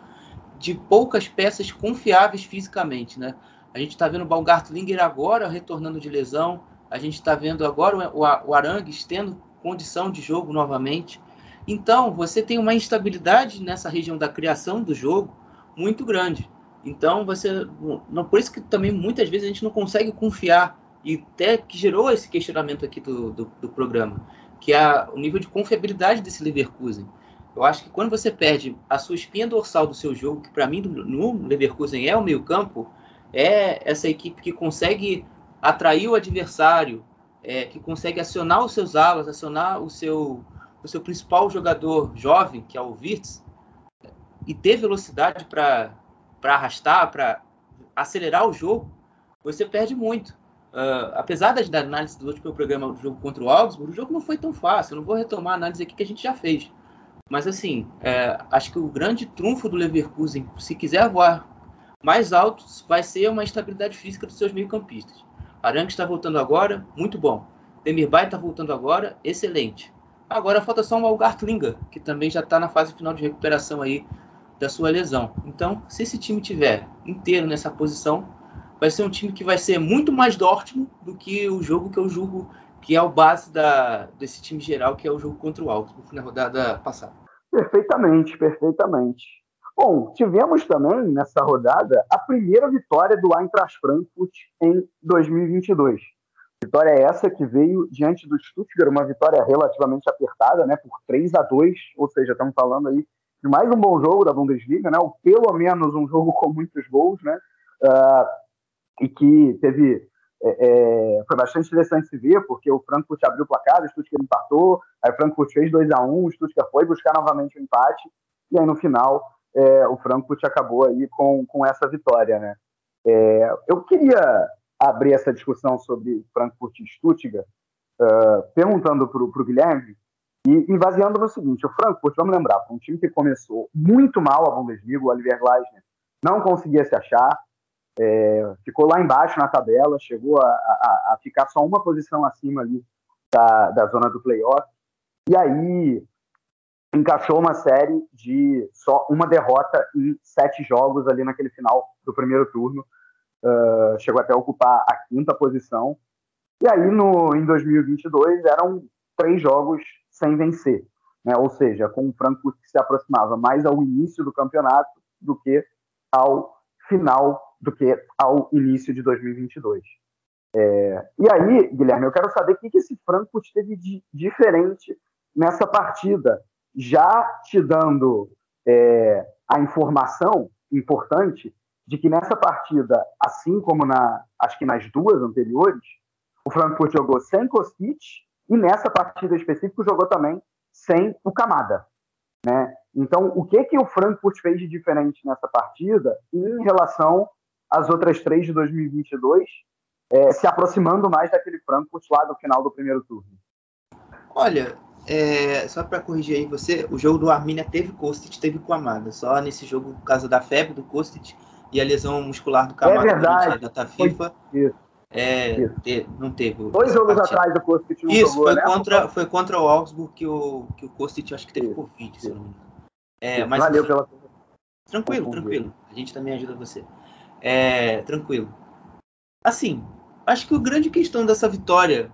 de poucas peças confiáveis fisicamente. Né? A gente está vendo o Baumgartlinger agora retornando de lesão, a gente está vendo agora o, Arangues tendo condição de jogo novamente. Então, você tem uma instabilidade nessa região da criação do jogo muito grande. Então, você. Não, por isso que também muitas vezes a gente não consegue confiar, e até que gerou esse questionamento aqui do, do, do programa, que é o nível de confiabilidade desse Leverkusen. Eu acho que quando você perde a sua espinha dorsal do seu jogo, que para mim no Leverkusen é o meio-campo, é essa equipe que consegue atrair o adversário, é, que consegue acionar os seus alas, acionar o seu, o seu principal jogador jovem, que é o Wirtz, e ter velocidade para arrastar, para acelerar o jogo, você perde muito. Uh, apesar da análise do último programa do jogo contra o Augsburg, o jogo não foi tão fácil. Eu não vou retomar a análise aqui que a gente já fez. Mas assim, é, acho que o grande trunfo do Leverkusen, se quiser voar mais alto, vai ser uma estabilidade física dos seus meio-campistas. Arangue está voltando agora, muito bom. Demirbay está voltando agora, excelente. Agora falta só o Algartlinga, que também já está na fase final de recuperação aí da sua lesão. Então, se esse time tiver inteiro nessa posição, vai ser um time que vai ser muito mais Dortmund do que o jogo que eu julgo que é o base da, desse time geral, que é o jogo contra o Augsburg na rodada passada. Perfeitamente, perfeitamente. Bom, tivemos também nessa rodada a primeira vitória do Eintracht Frankfurt em 2022. Vitória essa que veio diante do Stuttgart, uma vitória relativamente apertada, né, por 3 a 2, ou seja, estamos falando aí de mais um bom jogo da Bundesliga, né, ou pelo menos um jogo com muitos gols, né, uh, e que teve é, é, foi bastante interessante se ver, porque o Frankfurt abriu o placar, o Stuttgart empatou, aí o Frankfurt fez 2 a 1 o Stuttgart foi buscar novamente o empate, e aí no final é, o Frankfurt acabou aí com, com essa vitória, né? É, eu queria abrir essa discussão sobre Frankfurt e Stuttgart, uh, perguntando para o Guilherme, e, e baseando no seguinte, o Frankfurt, vamos lembrar, foi um time que começou muito mal a Bundesliga, o Oliver Glasner não conseguia se achar, é, ficou lá embaixo na tabela, chegou a, a, a, ficar só uma posição acima ali da, da zona do playoff, e aí encaixou uma série de só uma derrota em sete jogos ali naquele final do primeiro turno, uh, chegou até a ocupar a quinta posição, e aí no, em 2022 eram três jogos sem vencer, né? ou seja, com o Frankfurt que se aproximava mais ao início do campeonato do que ao final do que ao início de 2022. É, e aí, Guilherme, eu quero saber o que, que esse Frankfurt teve de diferente nessa partida, já te dando é, a informação importante de que nessa partida, assim como na, acho que nas duas anteriores, o Frankfurt jogou sem Kostic e nessa partida específica jogou também sem o Kamada. Né? Então, o que, que o Frankfurt fez de diferente nessa partida em relação as outras três de 2022, é, se aproximando mais daquele Frankfurt lá do final do primeiro turno? Olha, é, só para corrigir aí você, o jogo do Arminia teve Kostic, teve Kamada. Só nesse jogo, por causa da febre do Kostic e a lesão muscular do Kamada é verdade. da data FIFA. Isso. É, Te, não teve. Dois jogos atrás do Kostic não Isso, jogou, foi, né? contra, foi contra o Augsburg que o, que o Kostic acho que teve Covid, se eu não me engano. É, mas, Valeu pela. Tranquilo, tranquilo. A gente também ajuda você. É, tranquilo. Assim, acho que o grande questão dessa vitória,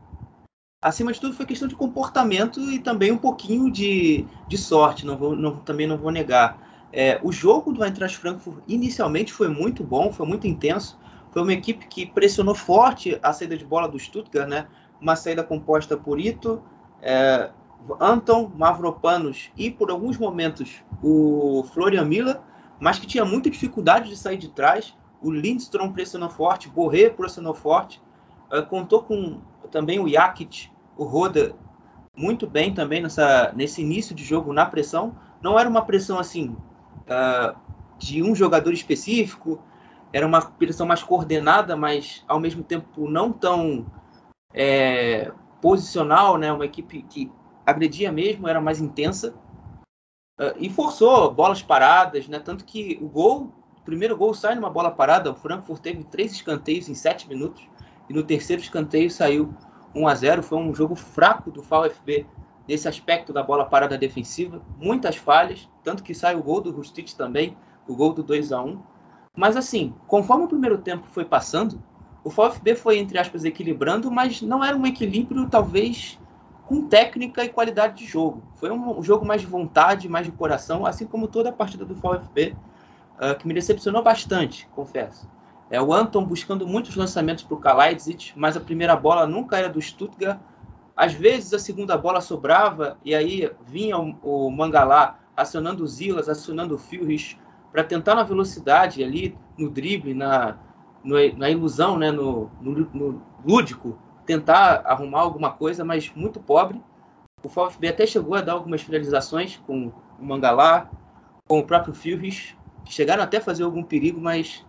acima de tudo, foi questão de comportamento e também um pouquinho de, de sorte, não vou, não, também não vou negar. É, o jogo do Eintracht Frankfurt inicialmente foi muito bom, foi muito intenso. Foi uma equipe que pressionou forte a saída de bola do Stuttgart, né? Uma saída composta por Ito, é, Anton, Mavropanos e, por alguns momentos, o Florian Miller, mas que tinha muita dificuldade de sair de trás o Lindstrom pressionou forte, Borré pressionou forte, uh, contou com também o Jakic, o Roda, muito bem também nessa, nesse início de jogo na pressão. Não era uma pressão assim uh, de um jogador específico, era uma pressão mais coordenada, mas ao mesmo tempo não tão é, posicional, né? Uma equipe que agredia mesmo, era mais intensa uh, e forçou bolas paradas, né? Tanto que o gol primeiro gol sai numa bola parada. O Frankfurt teve três escanteios em sete minutos. E no terceiro escanteio saiu 1 a 0 Foi um jogo fraco do VfB nesse aspecto da bola parada defensiva. Muitas falhas. Tanto que sai o gol do Rustich também. O gol do 2 a 1 Mas assim, conforme o primeiro tempo foi passando, o VfB foi, entre aspas, equilibrando, mas não era um equilíbrio, talvez, com técnica e qualidade de jogo. Foi um jogo mais de vontade, mais de coração, assim como toda a partida do VfB uh, que me decepcionou bastante, confesso. É o Anton buscando muitos lançamentos para o Kalajdzic, mas a primeira bola nunca era do Stuttgart. Às vezes a segunda bola sobrava e aí vinha o, o Mangalá acionando o Zilas, acionando o Fürrich para tentar na velocidade ali, no drible, na, no, na ilusão, né, no, no, no, lúdico, tentar arrumar alguma coisa, mas muito pobre. O VfB até chegou a dar algumas finalizações com o Mangalá, com o próprio que chegaram até a fazer algum perigo, mas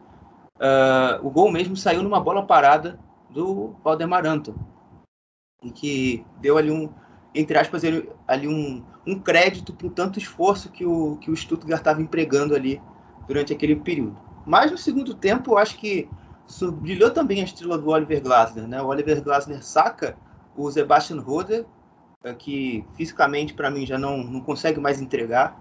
uh, o gol mesmo saiu numa bola parada do Valdemar Anton, e que deu ali um, entre aspas, ali um, um crédito para tanto esforço que o, que o Stuttgart estava empregando ali durante aquele período. Mas no segundo tempo, eu acho que brilhou também a estrela do Oliver Glasner. Né? O Oliver Glasner saca o Sebastian Roder, é, que fisicamente para mim já não, não consegue mais entregar.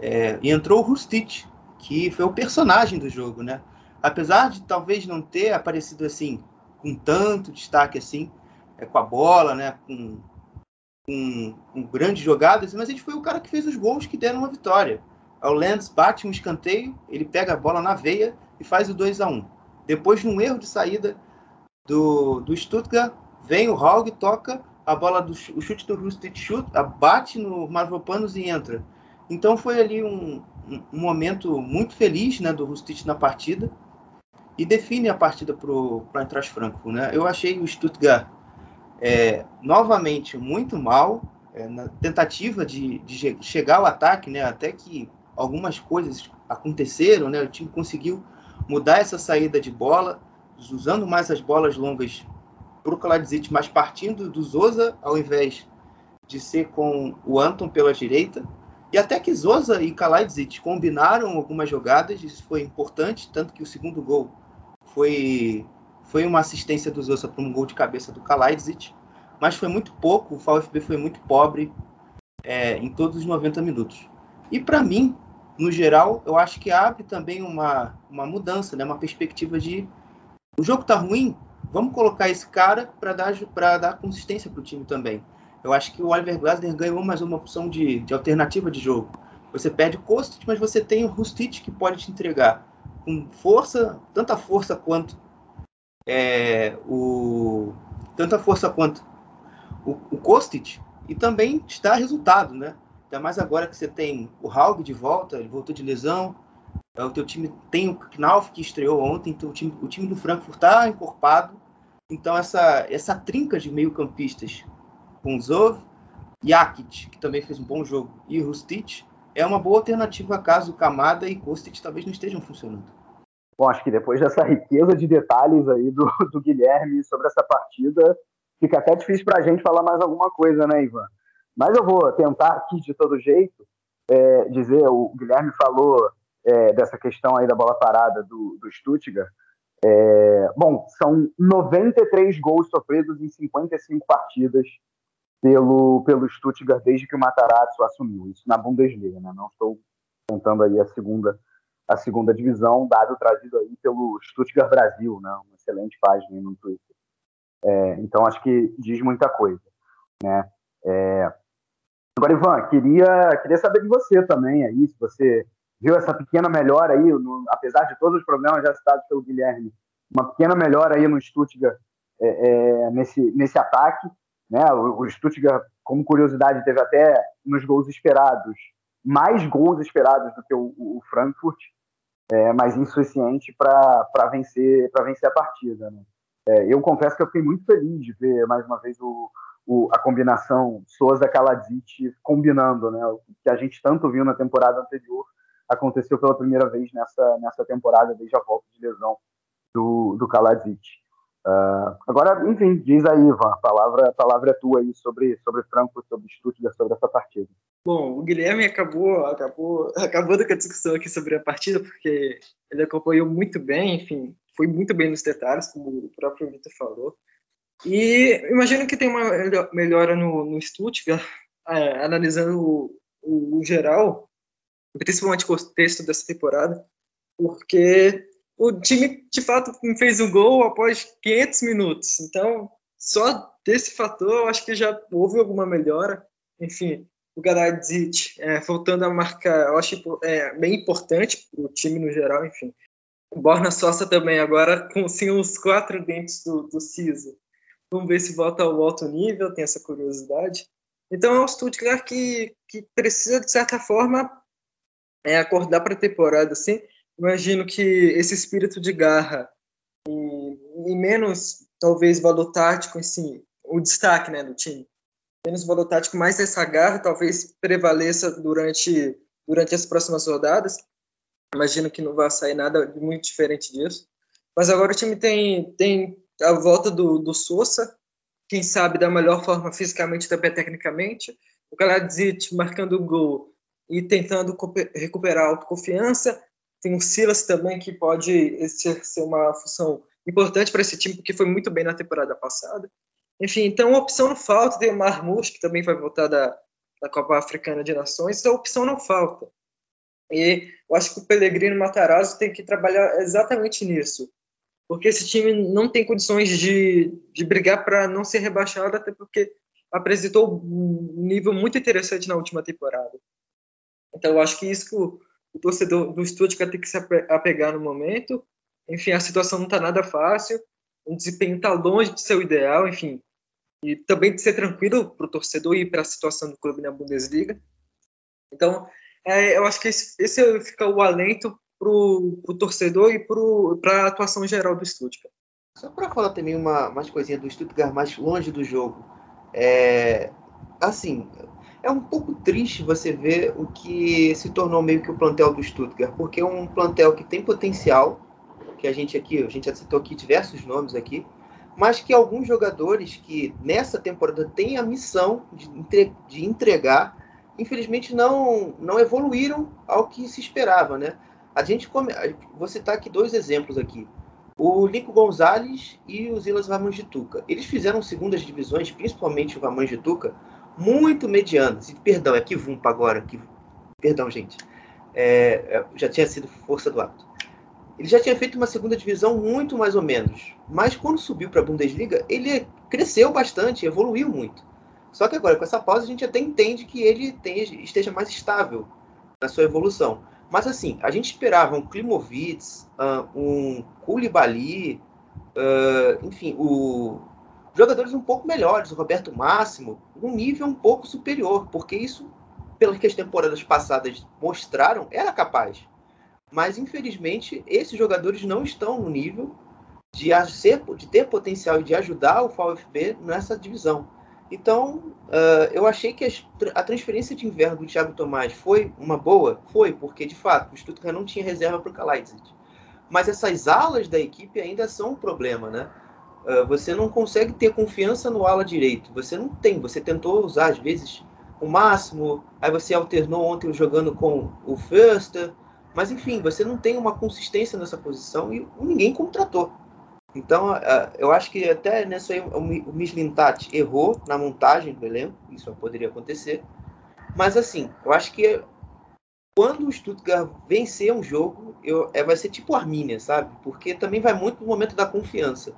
É, e entrou o Rustic, que foi o personagem do jogo, né? Apesar de talvez não ter aparecido assim com tanto destaque assim, é, com a bola, né? Com, com, com grandes jogadas, mas ele foi o cara que fez os gols que deram a vitória. O Lenz bate um escanteio, ele pega a bola na veia e faz o 2 a 1 Depois, num erro de saída do, do Stuttgart, vem o Haug, toca a bola do o chute do Rustic chute, bate no Marvopanos e entra. Então foi ali um, um, momento muito feliz né, do Rustic na partida e define a partida para o Eintracht Frankfurt. Né? Eu achei o Stuttgart é, novamente muito mal é, na tentativa de, de, chegar ao ataque, né? até que algumas coisas aconteceram, né? o time conseguiu mudar essa saída de bola, usando mais as bolas longas para o Kaladzic, mas partindo do Zosa ao invés de ser com o Anton pela direita. E até que Zosa e Kaladzic combinaram algumas jogadas, isso foi importante, tanto que o segundo gol foi, foi uma assistência do Zosa para um gol de cabeça do Kaladzic, mas foi muito pouco, o VfB foi muito pobre é, em todos os 90 minutos. E para mim, no geral, eu acho que abre também uma, uma mudança, né? uma perspectiva de o jogo tá ruim, vamos colocar esse cara para dar, dar consistência para o time também. Eu acho que o Oliver Glasner ganhou mais uma opção de, de alternativa de jogo. Você perde Kostic, mas você tem o Rustic que pode te entregar com força, tanta força quanto é, o tanta força quanto o, o Kostic e também te dá resultado, né? Ainda mais agora que você tem o Haug de volta, ele voltou de lesão. É, o teu time tem o Knauf que estreou ontem, então o time, o time do Frankfurt está encorpado. Então essa essa trinca de meio-campistas com Zov, Jakic, que também fez um bom jogo, e Rustic, é uma boa alternativa caso Camada e Kostic talvez não estejam funcionando. Bom, acho que depois dessa riqueza de detalhes aí do, do Guilherme sobre essa partida, fica até difícil para a gente falar mais alguma coisa, né, Ivan? Mas eu vou tentar aqui de todo jeito é, dizer, o Guilherme falou é, dessa questão aí da bola parada do, do Stuttgart. É, bom, são 93 gols sofridos em 55 partidas pelo, pelo Stuttgart desde que o Matarazzo assumiu. Isso na Bundesliga, né? Não estou contando aí a segunda a segunda divisão, dado trazido aí pelo Stuttgart Brasil, né? Uma excelente página no Twitter. É, então acho que diz muita coisa, né? É... Agora, Ivan, queria queria saber de você também aí, se você viu essa pequena melhora aí, no, apesar de todos os problemas já citados pelo Guilherme, uma pequena melhora aí no Stuttgart é, é, nesse nesse ataque né? O, Stuttgart, como curiosidade, teve até nos gols esperados mais gols esperados do que o, o Frankfurt, é, mas insuficiente para vencer vencer a partida. Né? É, eu confesso que eu fiquei muito feliz de ver mais uma vez o, o, a combinação Souza Kaladzic combinando, né? O que a gente tanto viu na temporada anterior aconteceu pela primeira vez nessa nessa temporada desde a volta de lesão do, do Kaladzic. Uh, agora, enfim, diz aí, Ivan, a palavra, a palavra é tua aí sobre, sobre Franco, sobre Stuttgart, sobre essa partida. Bom, o Guilherme acabou, acabou, acabou com a discussão aqui sobre a partida, porque ele acompanhou muito bem, enfim, foi muito bem nos detalhes, como o próprio Vitor falou. E imagino que tem uma melhora no, no Stuttgart, é, analisando o, o, o geral, principalmente o contexto dessa temporada, porque o time de fato fez um gol após 500 minutos. Então, só desse fator, eu acho que já houve alguma melhora. Enfim, o Garadzic é, voltando a marcar, eu acho é, bem importante para o time no geral. Enfim, o Borna Sossa também, agora com sim, os quatro dentes do, do Cisa. Vamos ver se volta ao alto nível, tem essa curiosidade. Então, é um Stuttgart que, que precisa, de certa forma, é, acordar para a temporada, assim, imagino que esse espírito de garra e, e, menos, talvez, valor tático, assim, o destaque né, do time. Menos valor tático, mais essa garra talvez prevaleça durante, durante as próximas rodadas. Imagino que não vai sair nada muito diferente disso. Mas agora o time tem, tem a volta do, do Sousa, quem sabe da melhor forma fisicamente também tecnicamente. O Kaladzic marcando o gol e tentando recuperar a autoconfiança Tem o Silas também, que pode exercer uma função importante para esse time, porque foi muito bem na temporada passada. Enfim, então a opção não falta. Tem o Marmouche, que também vai voltar da, da Copa Africana de Nações, então opção não falta. E eu acho que o Pellegrino Matarazzo tem que trabalhar exatamente nisso. Porque esse time não tem condições de, de brigar para não ser rebaixado, até porque apresentou um nível muito interessante na última temporada. Então eu acho que isso que o, o torcedor do Stuttgart tem que se apegar no momento. Enfim, a situação não está nada fácil, o desempenho está longe de ser o ideal, enfim. E também de ser tranquilo para o torcedor e para a situação do clube na Bundesliga. Então, é, eu acho que esse, esse fica o alento para o torcedor e para a atuação geral do Stuttgart. Só para falar também uma mais coisinha do Stuttgart mais longe do jogo. É, assim, é um pouco triste você ver o que se tornou meio que o plantel do Stuttgart, porque é um plantel que tem potencial, que a gente aqui, a gente já citou aqui diversos nomes aqui, mas que alguns jogadores que nessa temporada têm a missão de, entre, de entregar, infelizmente não, não evoluíram ao que se esperava, né? A gente come, vou citar aqui dois exemplos aqui. O Lico Gonzalez e o Zilas Vamanjituca. Eles fizeram segundas divisões, principalmente o Vamanjituca, muito medianas. E, perdão, é Kivumpa agora. Que, perdão, gente. É, é, já tinha sido força do ato. Ele já tinha feito uma segunda divisão muito mais ou menos. Mas quando subiu para a Bundesliga, ele cresceu bastante, evoluiu muito. Só que agora, com essa pausa, a gente até entende que ele tem, esteja mais estável na sua evolução. Mas assim, a gente esperava um Klimovitz, um Koulibaly, enfim, o, jogadores um pouco melhores, o Roberto Máximo, um nível um pouco superior, porque isso, pelo que as temporadas passadas mostraram, era capaz. Mas infelizmente esses jogadores não estão no nível de, ser, de ter potencial e de ajudar o VfB nessa divisão. Então, uh, eu achei que a transferência de inverno do Thiago Tomás foi uma boa? Foi, porque de fato o Stuttgart não tinha reserva para o Kalaitzit. Mas essas alas da equipe ainda são um problema, né? Uh, você não consegue ter confiança no ala direito. Você não tem. Você tentou usar às vezes o máximo, aí você alternou ontem jogando com o Förster, mas enfim, você não tem uma consistência nessa posição e ninguém contratou. Então, eu acho que até nessa aí o Mislintat errou na montagem do elenco, isso poderia acontecer. Mas assim, eu acho que quando o Stuttgart vencer um jogo, eu, é, vai ser tipo Armínia, sabe? Porque também vai muito no momento da confiança.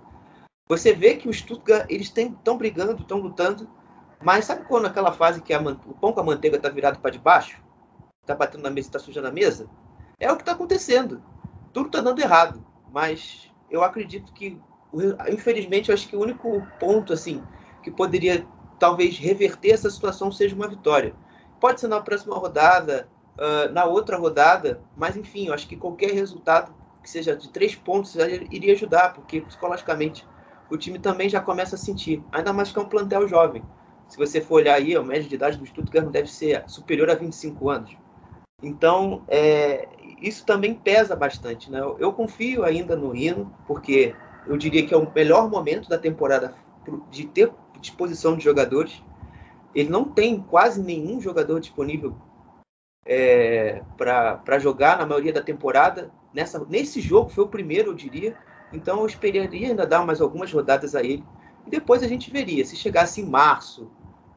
Você vê que o Stuttgart, eles estão brigando, estão lutando, mas sabe quando aquela fase que a, o pão com a manteiga está virado para debaixo? Está batendo na mesa, está sujando a mesa? É o que está acontecendo. Tudo está dando errado, mas eu acredito que, infelizmente, eu acho que o único ponto assim que poderia talvez reverter essa situação seja uma vitória. Pode ser na próxima rodada, uh, na outra rodada, mas enfim, eu acho que qualquer resultado que seja de três pontos iria ajudar, porque psicologicamente o time também já começa a sentir, ainda mais que é um plantel jovem. Se você for olhar aí, a média de idade do Stuttgart deve ser superior a 25 anos. Então, é, isso também pesa bastante. Né? Eu, eu, confio ainda no Hino, porque eu diria que é o melhor momento da temporada de ter disposição de jogadores. Ele não tem quase nenhum jogador disponível é, para jogar na maioria da temporada. Nessa, nesse jogo foi o primeiro, eu diria. Então eu esperaria ainda dar mais algumas rodadas a ele. E depois a gente veria. Se chegasse em março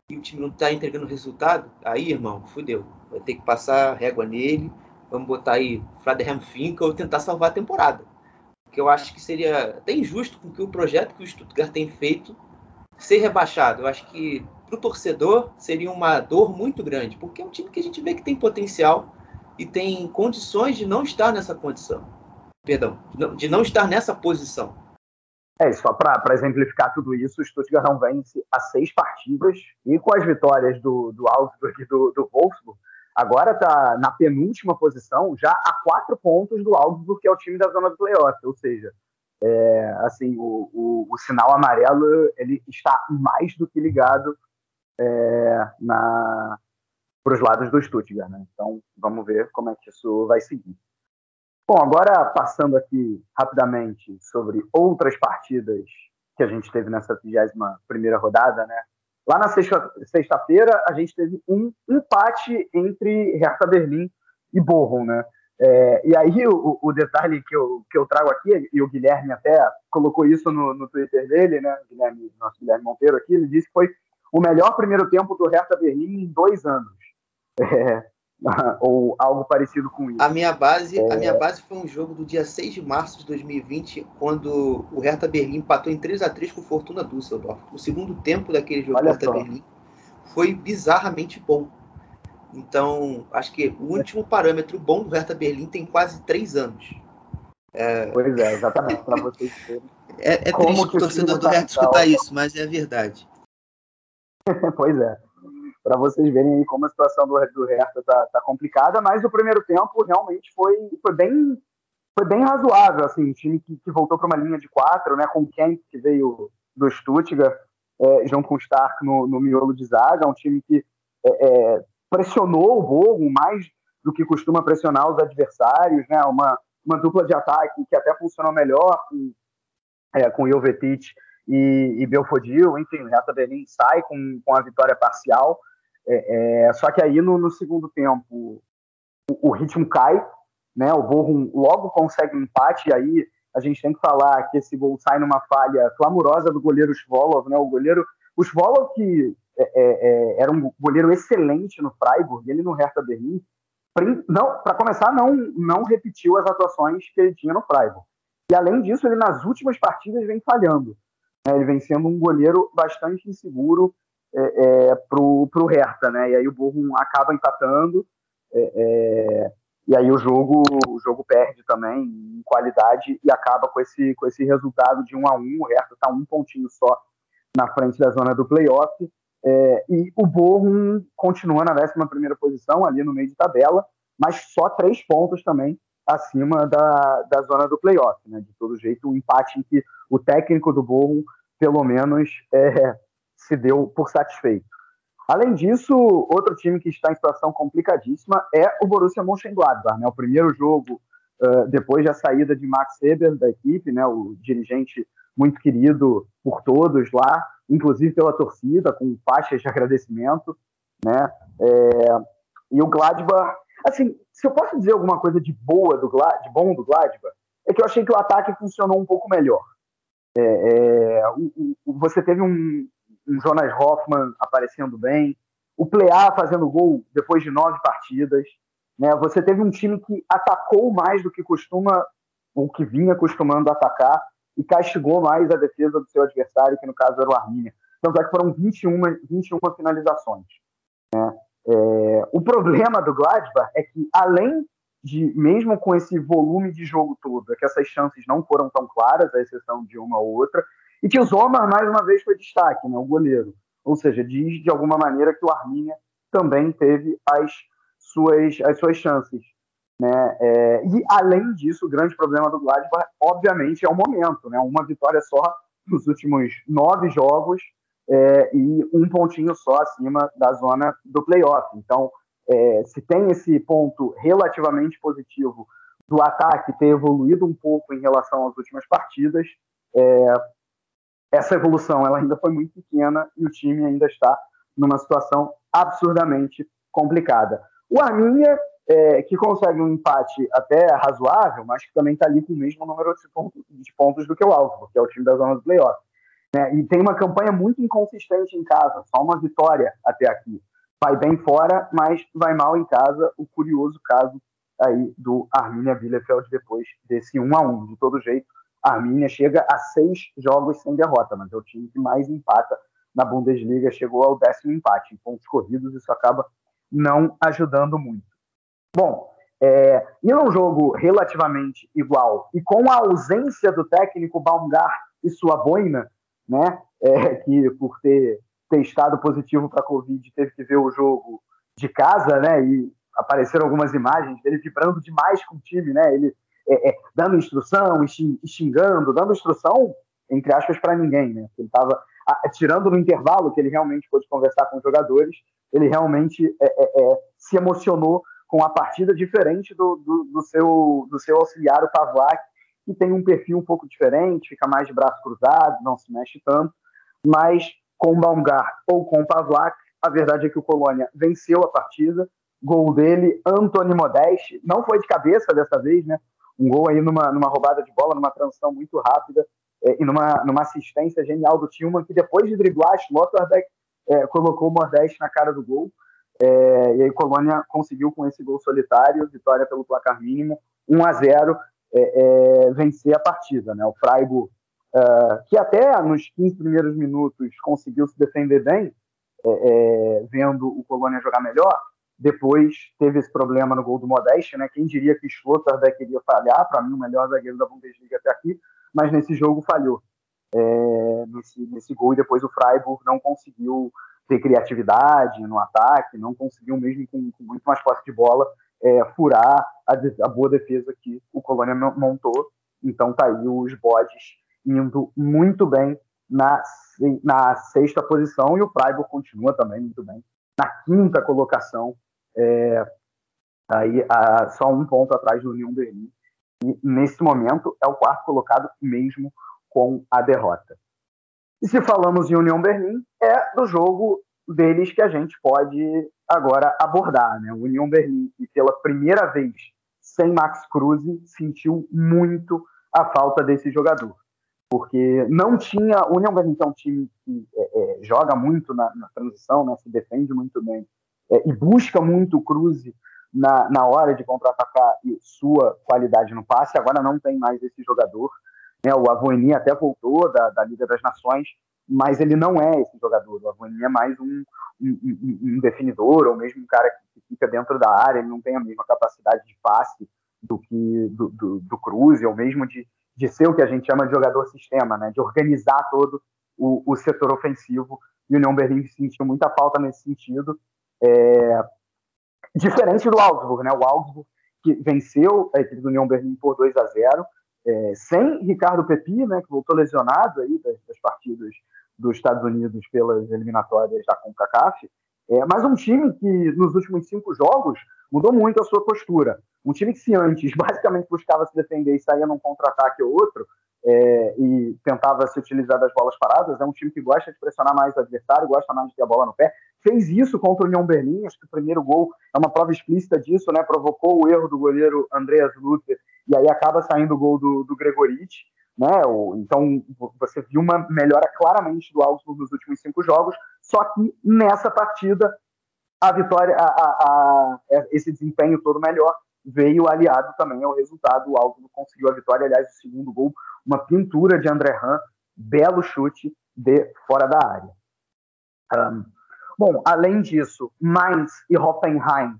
e o time não está entregando resultado, aí, irmão, fudeu. Vai ter que passar régua nele vamos botar aí Fladerham Finkel, tentar salvar a temporada. Que eu acho que seria até injusto com que o projeto que o Stuttgart tem feito ser rebaixado. Eu acho que para o torcedor seria uma dor muito grande, porque é um time que a gente vê que tem potencial e tem condições de não estar nessa condição. Perdão, de não estar nessa posição. É, só para exemplificar tudo isso, o Stuttgart não vence a seis partidas e com as vitórias do, do Augsburg e do, do Wolfsburg, agora está na penúltima posição, já a quatro pontos do Augsburg, que é o time da zona do playoff. Ou seja, é, assim, o, o, o, sinal amarelo ele está mais do que ligado é, para os lados do Stuttgart. Né? Então, vamos ver como é que isso vai seguir. Bom, agora passando aqui rapidamente sobre outras partidas que a gente teve nessa 21 primeira rodada, né? Lá na sexta-feira, a gente teve um empate entre Hertha Berlim e Bochum, né? É, e aí o, o, detalhe que eu, que eu trago aqui, e o Guilherme até colocou isso no, no Twitter dele, né? Guilherme, nosso Guilherme Monteiro aqui, ele disse que foi o melhor primeiro tempo do Hertha Berlim em dois anos. É, ou algo parecido com isso. A minha base, é... a minha base foi um jogo do dia 6 de março de 2020, quando o Hertha Berlim empatou em 3 a 3 com o Fortuna Düsseldorf. O segundo tempo daquele jogo do Hertha Berlim foi bizarramente bom. Então, acho que o último parâmetro bom do Hertha Berlim tem quase três anos. É... Pois é, exatamente, para vocês. É, é triste o torcedor do Hertha escutar isso, mas é verdade. pois é para vocês verem aí como a situação do, do Hertha tá, tá, complicada, mas o primeiro tempo realmente foi, foi bem foi bem razoável, assim, um time que, que voltou para uma linha de quatro, né, com Kent, que veio do Stuttgart, é, junto com o Stark no, no miolo de zaga, um time que é, é, pressionou o Bogo mais do que costuma pressionar os adversários, né, uma, uma dupla de ataque que até funcionou melhor com, é, com Jovetic e, e Belfodil, enfim, o Hertha Berlim sai com, com a vitória parcial, é, é, só que aí no, no segundo tempo o, o, ritmo cai, né? O Bochum logo consegue um empate, e aí a gente tem que falar que esse gol sai numa falha clamorosa do goleiro Svolov, né? O goleiro, o Svolov que é, é, é era um goleiro excelente no Freiburg, ele no Hertha Berlim, não, para começar não não repetiu as atuações que ele tinha no Freiburg. E além disso, ele nas últimas partidas vem falhando. Né? Ele vem sendo um goleiro bastante inseguro, é, é, pro, pro Hertha, né? E aí o Bochum acaba empatando, é, é, e aí o jogo, o jogo perde também em qualidade e acaba com esse, com esse resultado de 1 a 1 O Hertha está um pontinho só na frente da zona do playoff. É, e o Bochum continua na 11 posição, ali no meio de tabela, mas só três pontos também acima da, da zona do playoff. Né? De todo jeito, um empate em que o técnico do Bochum, pelo menos, é, se deu por satisfeito. Além disso, outro time que está em situação complicadíssima é o Borussia Mönchengladbach, né? O primeiro jogo uh, depois da saída de Max Weber da equipe, né? O dirigente muito querido por todos lá, inclusive pela torcida, com faixas de agradecimento, né? É, e o Gladbach, assim, se eu posso dizer alguma coisa de boa do de bom do Gladbach, é que eu achei que o ataque funcionou um pouco melhor. É, é, o, o, você teve um, um Jonas Hoffman aparecendo bem, o Plea fazendo gol depois de nove partidas. Né? Você teve um time que atacou mais do que costuma, ou que vinha costumando atacar, e castigou mais a defesa do seu adversário, que no caso era o Arminia. Tanto é que foram 21, 21 finalizações. Né? É, o problema do Gladbach é que, além de, mesmo com esse volume de jogo todo, é que essas chances não foram tão claras, à exceção de uma ou outra, e que o Zomar, mais uma vez, foi destaque, né, o goleiro. Ou seja, diz de alguma maneira que o Arminia também teve as suas, as suas chances. Né? É, e, além disso, o grande problema do Gladbach, obviamente, é o momento. Né? Uma vitória só nos últimos nove jogos é, e um pontinho só acima da zona do playoff. Então, é, se tem esse ponto relativamente positivo do ataque ter evoluído um pouco em relação às últimas partidas, é, essa evolução ela ainda foi muito pequena e o time ainda está numa situação absurdamente complicada. O Arminia, é, que consegue um empate até razoável, mas que também está ali com o mesmo número de pontos, de pontos do que o Alvo, que é o time da zona do playoff. Né? E tem uma campanha muito inconsistente em casa, só uma vitória até aqui. Vai bem fora, mas vai mal em casa. O curioso caso aí do Arminia Bielefeld depois desse 1 a 1 De todo jeito, a Arminia chega a seis jogos sem derrota, mas é o time que mais empata na Bundesliga, chegou ao décimo empate em pontos corridos, isso acaba não ajudando muito. Bom, é, em um jogo relativamente igual e com a ausência do técnico Baumgart e sua boina, né, é, que por ter testado positivo para a Covid teve que ver o jogo de casa, né, e apareceram algumas imagens dele vibrando demais com o time, né, ele é, é, dando instrução xingando, dando instrução, entre aspas, para ninguém, né? Ele estava tirando no intervalo que ele realmente pôde conversar com os jogadores, ele realmente é, é, é, se emocionou com a partida diferente do, do, do, seu, do seu auxiliar, o Pavlak, que tem um perfil um pouco diferente, fica mais de braço cruzado, não se mexe tanto, mas com o Baumgart ou com o Pavlak, a verdade é que o Colônia venceu a partida, gol dele, Anthony Modeste, não foi de cabeça dessa vez, né? Um gol aí numa, numa roubada de bola, numa transição muito rápida é, e numa, numa assistência genial do Tillman, que depois de driblar, Schlotterbeck é, colocou o Modeste na cara do gol. É, e aí Colônia conseguiu com esse gol solitário, vitória pelo placar mínimo, 1 a 0 é, é, vencer a partida. Né? O Freiburg, é, que até nos 15 primeiros minutos conseguiu se defender bem, vendo o Colônia jogar melhor, depois teve esse problema no gol do Modeste, né? Quem diria que Schlotterbeck iria falhar, para mim o melhor zagueiro da Bundesliga até aqui, mas nesse jogo falhou. É, nesse, nesse gol e depois o Freiburg não conseguiu ter criatividade no ataque, não conseguiu mesmo com, com muito mais posse de bola é, furar a, a, boa defesa que o Colônia montou. Então tá aí os bodes indo muito bem na, na sexta posição e o Freiburg continua também muito bem na quinta colocação é, aí a, só um ponto atrás do União Berlim. E nesse momento é o quarto colocado mesmo com a derrota. E se falamos em União Berlim, é do jogo deles que a gente pode agora abordar. Né? O União Berlim, que pela primeira vez sem Max Cruz, sentiu muito a falta desse jogador. Porque não tinha. O União Berlim é um time que é, é, joga muito na, na transição, né? se defende muito bem é, e busca muito o cruze na, na hora de contra-atacar e sua qualidade no passe. Agora não tem mais esse jogador. Né? O Avoini até voltou da, da Liga das Nações, mas ele não é esse jogador. O Avoini é mais um, um, um, definidor, ou mesmo um cara que fica dentro da área, ele não tem a mesma capacidade de passe do que do, do, do Cruz, ou mesmo de, de ser o que a gente chama de jogador sistema, né? de organizar todo o, o setor ofensivo. E o União Berlim sentiu muita falta nesse sentido. É, diferente do Augsburg, né? O Augsburg que venceu a equipe do União Berlim por 2 a 0 é, sem Ricardo Pepi, né, que voltou lesionado aí das, das, partidas dos Estados Unidos pelas eliminatórias da CONCACAF, é, mas um time que nos últimos cinco jogos mudou muito a sua postura. Um time que se antes basicamente buscava se defender e saía num contra-ataque ou outro, é, e tentava se utilizar das bolas paradas. É um time que gosta de pressionar mais o adversário, gosta mais de ter a bola no pé. Fez isso contra o União Berlim, acho que o primeiro gol é uma prova explícita disso, né? Provocou o erro do goleiro Andreas Luther e aí acaba saindo o gol do, do Gregoriti. Né? Então você viu uma melhora claramente do Augsburg nos últimos cinco jogos, só que nessa partida a vitória, a, a, a, esse desempenho todo melhor veio aliado também ao resultado. O Augsburg conseguiu a vitória, aliás, o segundo gol, uma pintura de André Han, belo chute de fora da área. Um, bom, além disso, Mainz e Hoffenheim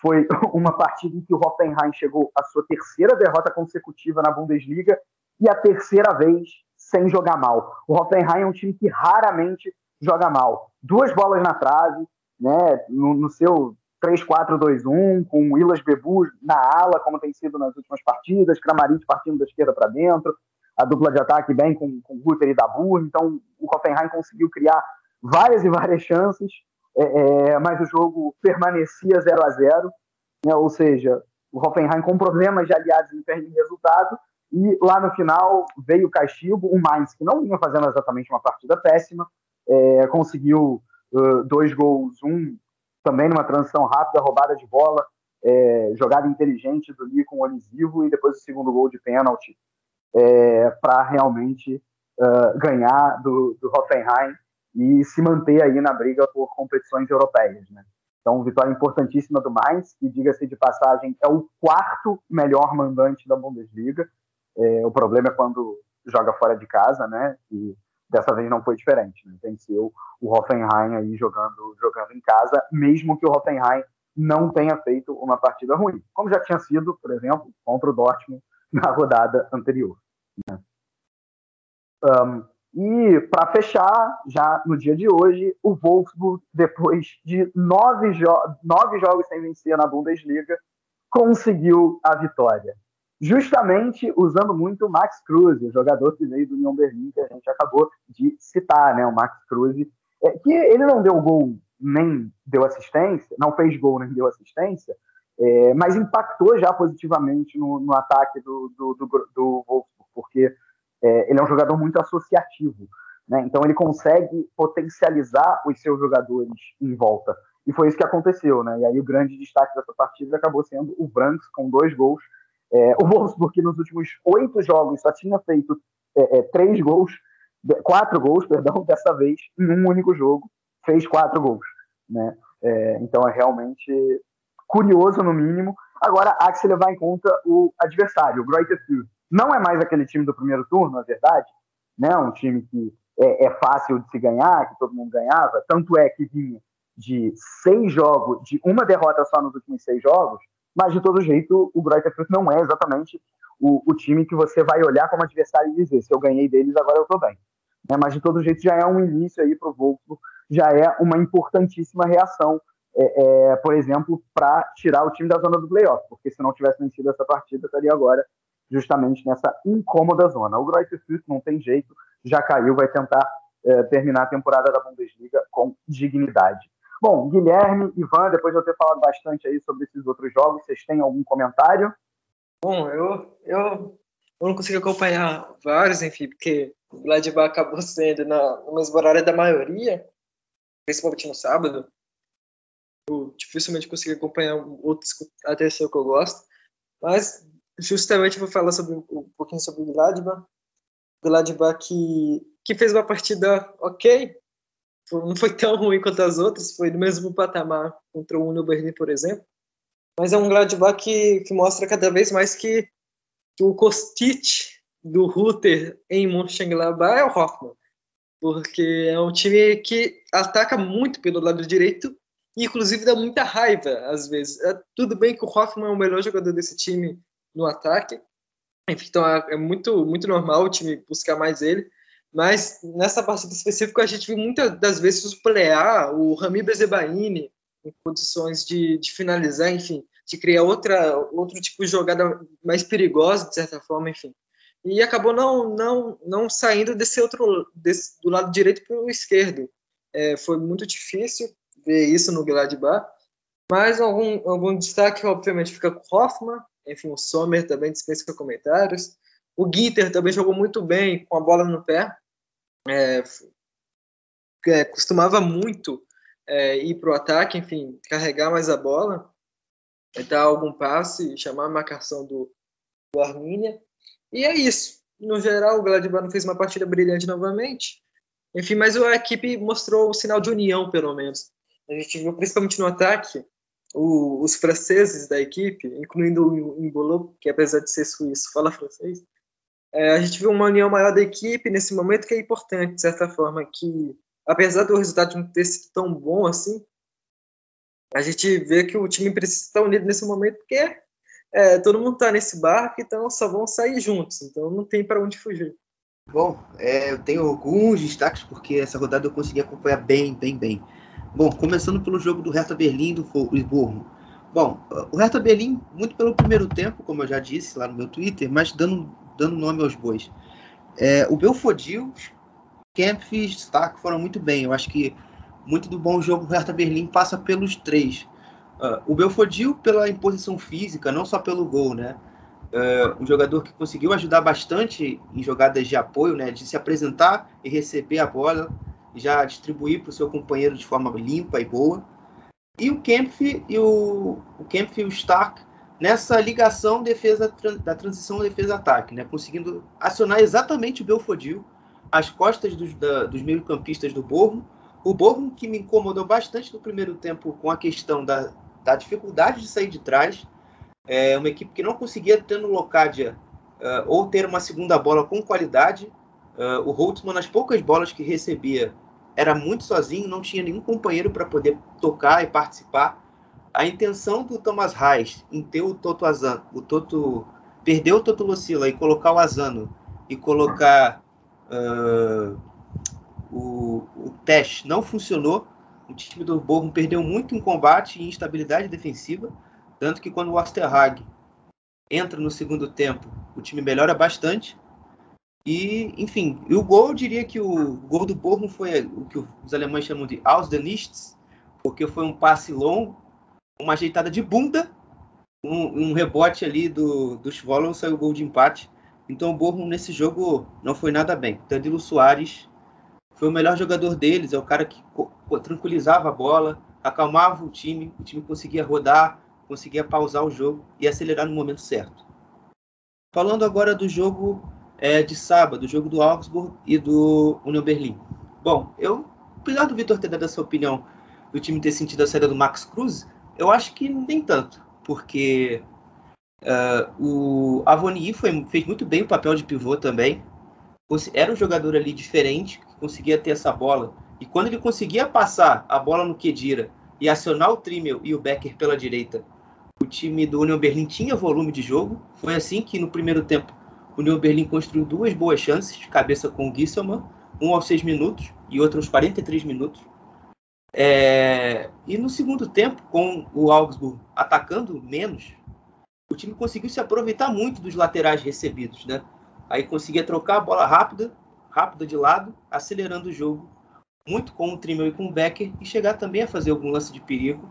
foi uma partida em que o Hoffenheim chegou à sua terceira derrota consecutiva na Bundesliga e a terceira vez sem jogar mal. O Hoffenheim é um time que raramente joga mal. Duas bolas na trave, né, no, no seu 3-4-2-1, com o Willas Bebu na ala, como tem sido nas últimas partidas, Kramaric partindo da esquerda para dentro, a dupla de ataque bem com, com Guter e Dabur. Então, o Hoffenheim conseguiu criar várias e várias chances, é, é, mas o jogo permanecia 0 a 0 né, ou seja, o Hoffenheim com problemas de aliados em termos de resultado, e lá no final veio o castigo, o Mainz, que não vinha fazendo exatamente uma partida péssima, é, conseguiu uh, dois gols, um também numa transição rápida, roubada de bola, é, jogada inteligente do Lee com o Olisivo, e depois o segundo gol de pênalti é, para realmente uh, ganhar do, do Hoffenheim e se manter aí na briga por competições europeias. Né? Então, vitória importantíssima do Mainz, que, diga-se de passagem, é o quarto melhor mandante da Bundesliga. É, o problema é quando joga fora de casa, né? E dessa vez não foi diferente. Né? Venceu o Hoffenheim aí jogando, jogando em casa, mesmo que o Hoffenheim não tenha feito uma partida ruim, como já tinha sido, por exemplo, contra o Dortmund na rodada anterior. Né? Um, e para fechar, já no dia de hoje, o Wolfsburg, depois de nove, jo nove jogos sem vencer na Bundesliga, conseguiu a vitória. Justamente usando muito o Max Cruz, o jogador que veio do União Berlim, que a gente acabou de citar, né? O Max Cruz, é, que ele não deu gol nem deu assistência, não fez gol nem deu assistência, é, mas impactou já positivamente no, no ataque do, do, do, do Wolfsburg, porque é, ele é um jogador muito associativo. Né? Então ele consegue potencializar os seus jogadores em volta. e foi isso que aconteceu, né? E aí o grande destaque dessa partida acabou sendo o Branks com dois gols. É, o Wolfsburg, que nos últimos oito jogos só tinha feito é, é, três gols, quatro gols, perdão, dessa vez, em um único jogo, fez quatro gols, né? É, então é realmente curioso, no mínimo. Agora, há que se levar em conta o adversário, o Greuther Fürth. Não é mais aquele time do primeiro turno, na verdade, né? Um time que é, é, fácil de se ganhar, que todo mundo ganhava. Tanto é que vinha de seis jogos, de uma derrota só nos últimos seis jogos, mas de todo jeito o Greuther não é exatamente o, o, time que você vai olhar como adversário e dizer se eu ganhei deles, agora eu estou bem. Né? Mas de todo jeito já é um início aí para o Wolfsburg, já é uma importantíssima reação, é, é, por exemplo, para tirar o time da zona do playoff, porque se não tivesse vencido essa partida, estaria agora justamente nessa incômoda zona. O Greuther Fürth não tem jeito, já caiu, vai tentar é, terminar a temporada da Bundesliga com dignidade. Bom, Guilherme, Ivan, depois de eu ter falado bastante aí sobre esses outros jogos, vocês têm algum comentário? Bom, eu, eu, eu não consigo acompanhar vários, enfim, porque o Gladbach acabou sendo na, no mesmo horário da maioria, principalmente no sábado. Eu dificilmente consegui acompanhar outros até que eu gosto, mas justamente vou falar sobre, um pouquinho sobre o Gladbach. O Gladbach que, que fez uma partida ok, não foi tão ruim quanto as outras, foi do mesmo patamar contra o Union Berlin, por exemplo. Mas é um Gladbach que, que mostra cada vez mais que, que o Kostic do Rutter em Mönchengladbach é o Hoffmann. Porque é um time que ataca muito pelo lado direito e, inclusive, dá muita raiva, às vezes. É, tudo bem que o Hoffmann é o melhor jogador desse time no ataque, então é, é muito, muito normal o time buscar mais ele, mas nessa partida específica a gente viu muitas das vezes o Plear, o Rami Bezebaini, em condições de, de, finalizar, enfim, de criar outra, outro tipo de jogada mais perigosa, de certa forma, enfim. E acabou não, não, não saindo desse outro, desse, do lado direito para o esquerdo. É, foi muito difícil ver isso no Gladbach, mas algum, algum destaque, obviamente, fica com o Hoffmann, enfim, o Sommer também dispensa comentários. O Ginter também jogou muito bem com a bola no pé é, é, costumava muito é, ir para o ataque, enfim, carregar mais a bola, dar algum passe, chamar a marcação do, do. E é isso. No geral, o Gladbach não fez uma partida brilhante novamente. Enfim, mas a equipe mostrou um sinal de união, pelo menos. A gente viu, principalmente no ataque, o, os franceses da equipe, incluindo o Mbolo, que apesar de ser suíço, fala francês, é, a gente viu uma união maior da equipe nesse momento que é importante, de certa forma, que apesar do resultado não ter sido tão bom assim, a gente vê que o time precisa estar unido nesse momento porque é, todo mundo está nesse barco, então só vão sair juntos, então não tem para onde fugir. Bom, é, eu tenho alguns destaques porque essa rodada eu consegui acompanhar bem, bem, bem. Bom, começando pelo jogo do Hertha Berlim do Borrom. Bom, o Hertha Berlim, muito pelo primeiro tempo, como eu já disse lá no meu Twitter, mas dando dando nome aos bois. É, o Belfodil, Kempf e Stark foram muito bem. Eu acho que muito do bom jogo do Hertha Berlim passa pelos três. Uh, o Belfodil pela imposição física, não só pelo gol, né? Uh, um jogador que conseguiu ajudar bastante em jogadas de apoio, né? De se apresentar e receber a bola, já distribuir para o seu companheiro de forma limpa e boa. E o Kempf e o, o Kempf e o Stark nessa ligação defesa da transição defesa-ataque, né? conseguindo acionar exatamente o Belfodil às costas dos, da, dos meio-campistas do Borro. O Borro que me incomodou bastante no primeiro tempo com a questão da, da dificuldade de sair de trás. É uma equipe que não conseguia ter no Locadia uh, ou ter uma segunda bola com qualidade. Uh, o Holtzman, nas poucas bolas que recebia, era muito sozinho, não tinha nenhum companheiro para poder tocar e participar a intenção do Thomas Reis em ter o Toto Azano, o Toto perder o Toto Lucila e colocar o Azano e colocar uh, o, o teste não funcionou. O time do Borrom perdeu muito em combate e instabilidade defensiva, tanto que quando o Osterhag entra no segundo tempo, o time melhora bastante. E, enfim, e o gol, eu diria que o gol do Borrom foi o que os alemães chamam de Aus der Nichts, porque foi um passe longo uma ajeitada de bunda, um, um rebote ali do, do Schwollen, saiu o gol de empate. Então o Borrom nesse jogo não foi nada bem. Danilo Soares foi o melhor jogador deles, é o cara que tranquilizava a bola, acalmava o time, o time conseguia rodar, conseguia pausar o jogo e acelerar no momento certo. Falando agora do jogo é, de sábado, jogo do Augsburg e do Union Berlim. Bom, eu, apesar do Vitor ter dado essa opinião do time ter sentido a saída do Max Cruz, eu acho que nem tanto, porque uh, o Avoni foi, fez muito bem o papel de pivô também. Era um jogador ali diferente, que conseguia ter essa bola. E quando ele conseguia passar a bola no Kedira e acionar o Trimmel e o Becker pela direita, o time do Union Berlin tinha volume de jogo. Foi assim que no primeiro tempo o Union Berlin construiu duas boas chances de cabeça com o Gisselman, um aos 6 minutos e outro aos 43 minutos. É... E no segundo tempo, com o Augsburg atacando menos, o time conseguiu se aproveitar muito dos laterais recebidos, né? Aí conseguia trocar a bola rápida, rápida de lado, acelerando o jogo, muito com o Trimmel e com o Becker, e chegar também a fazer algum lance de perigo.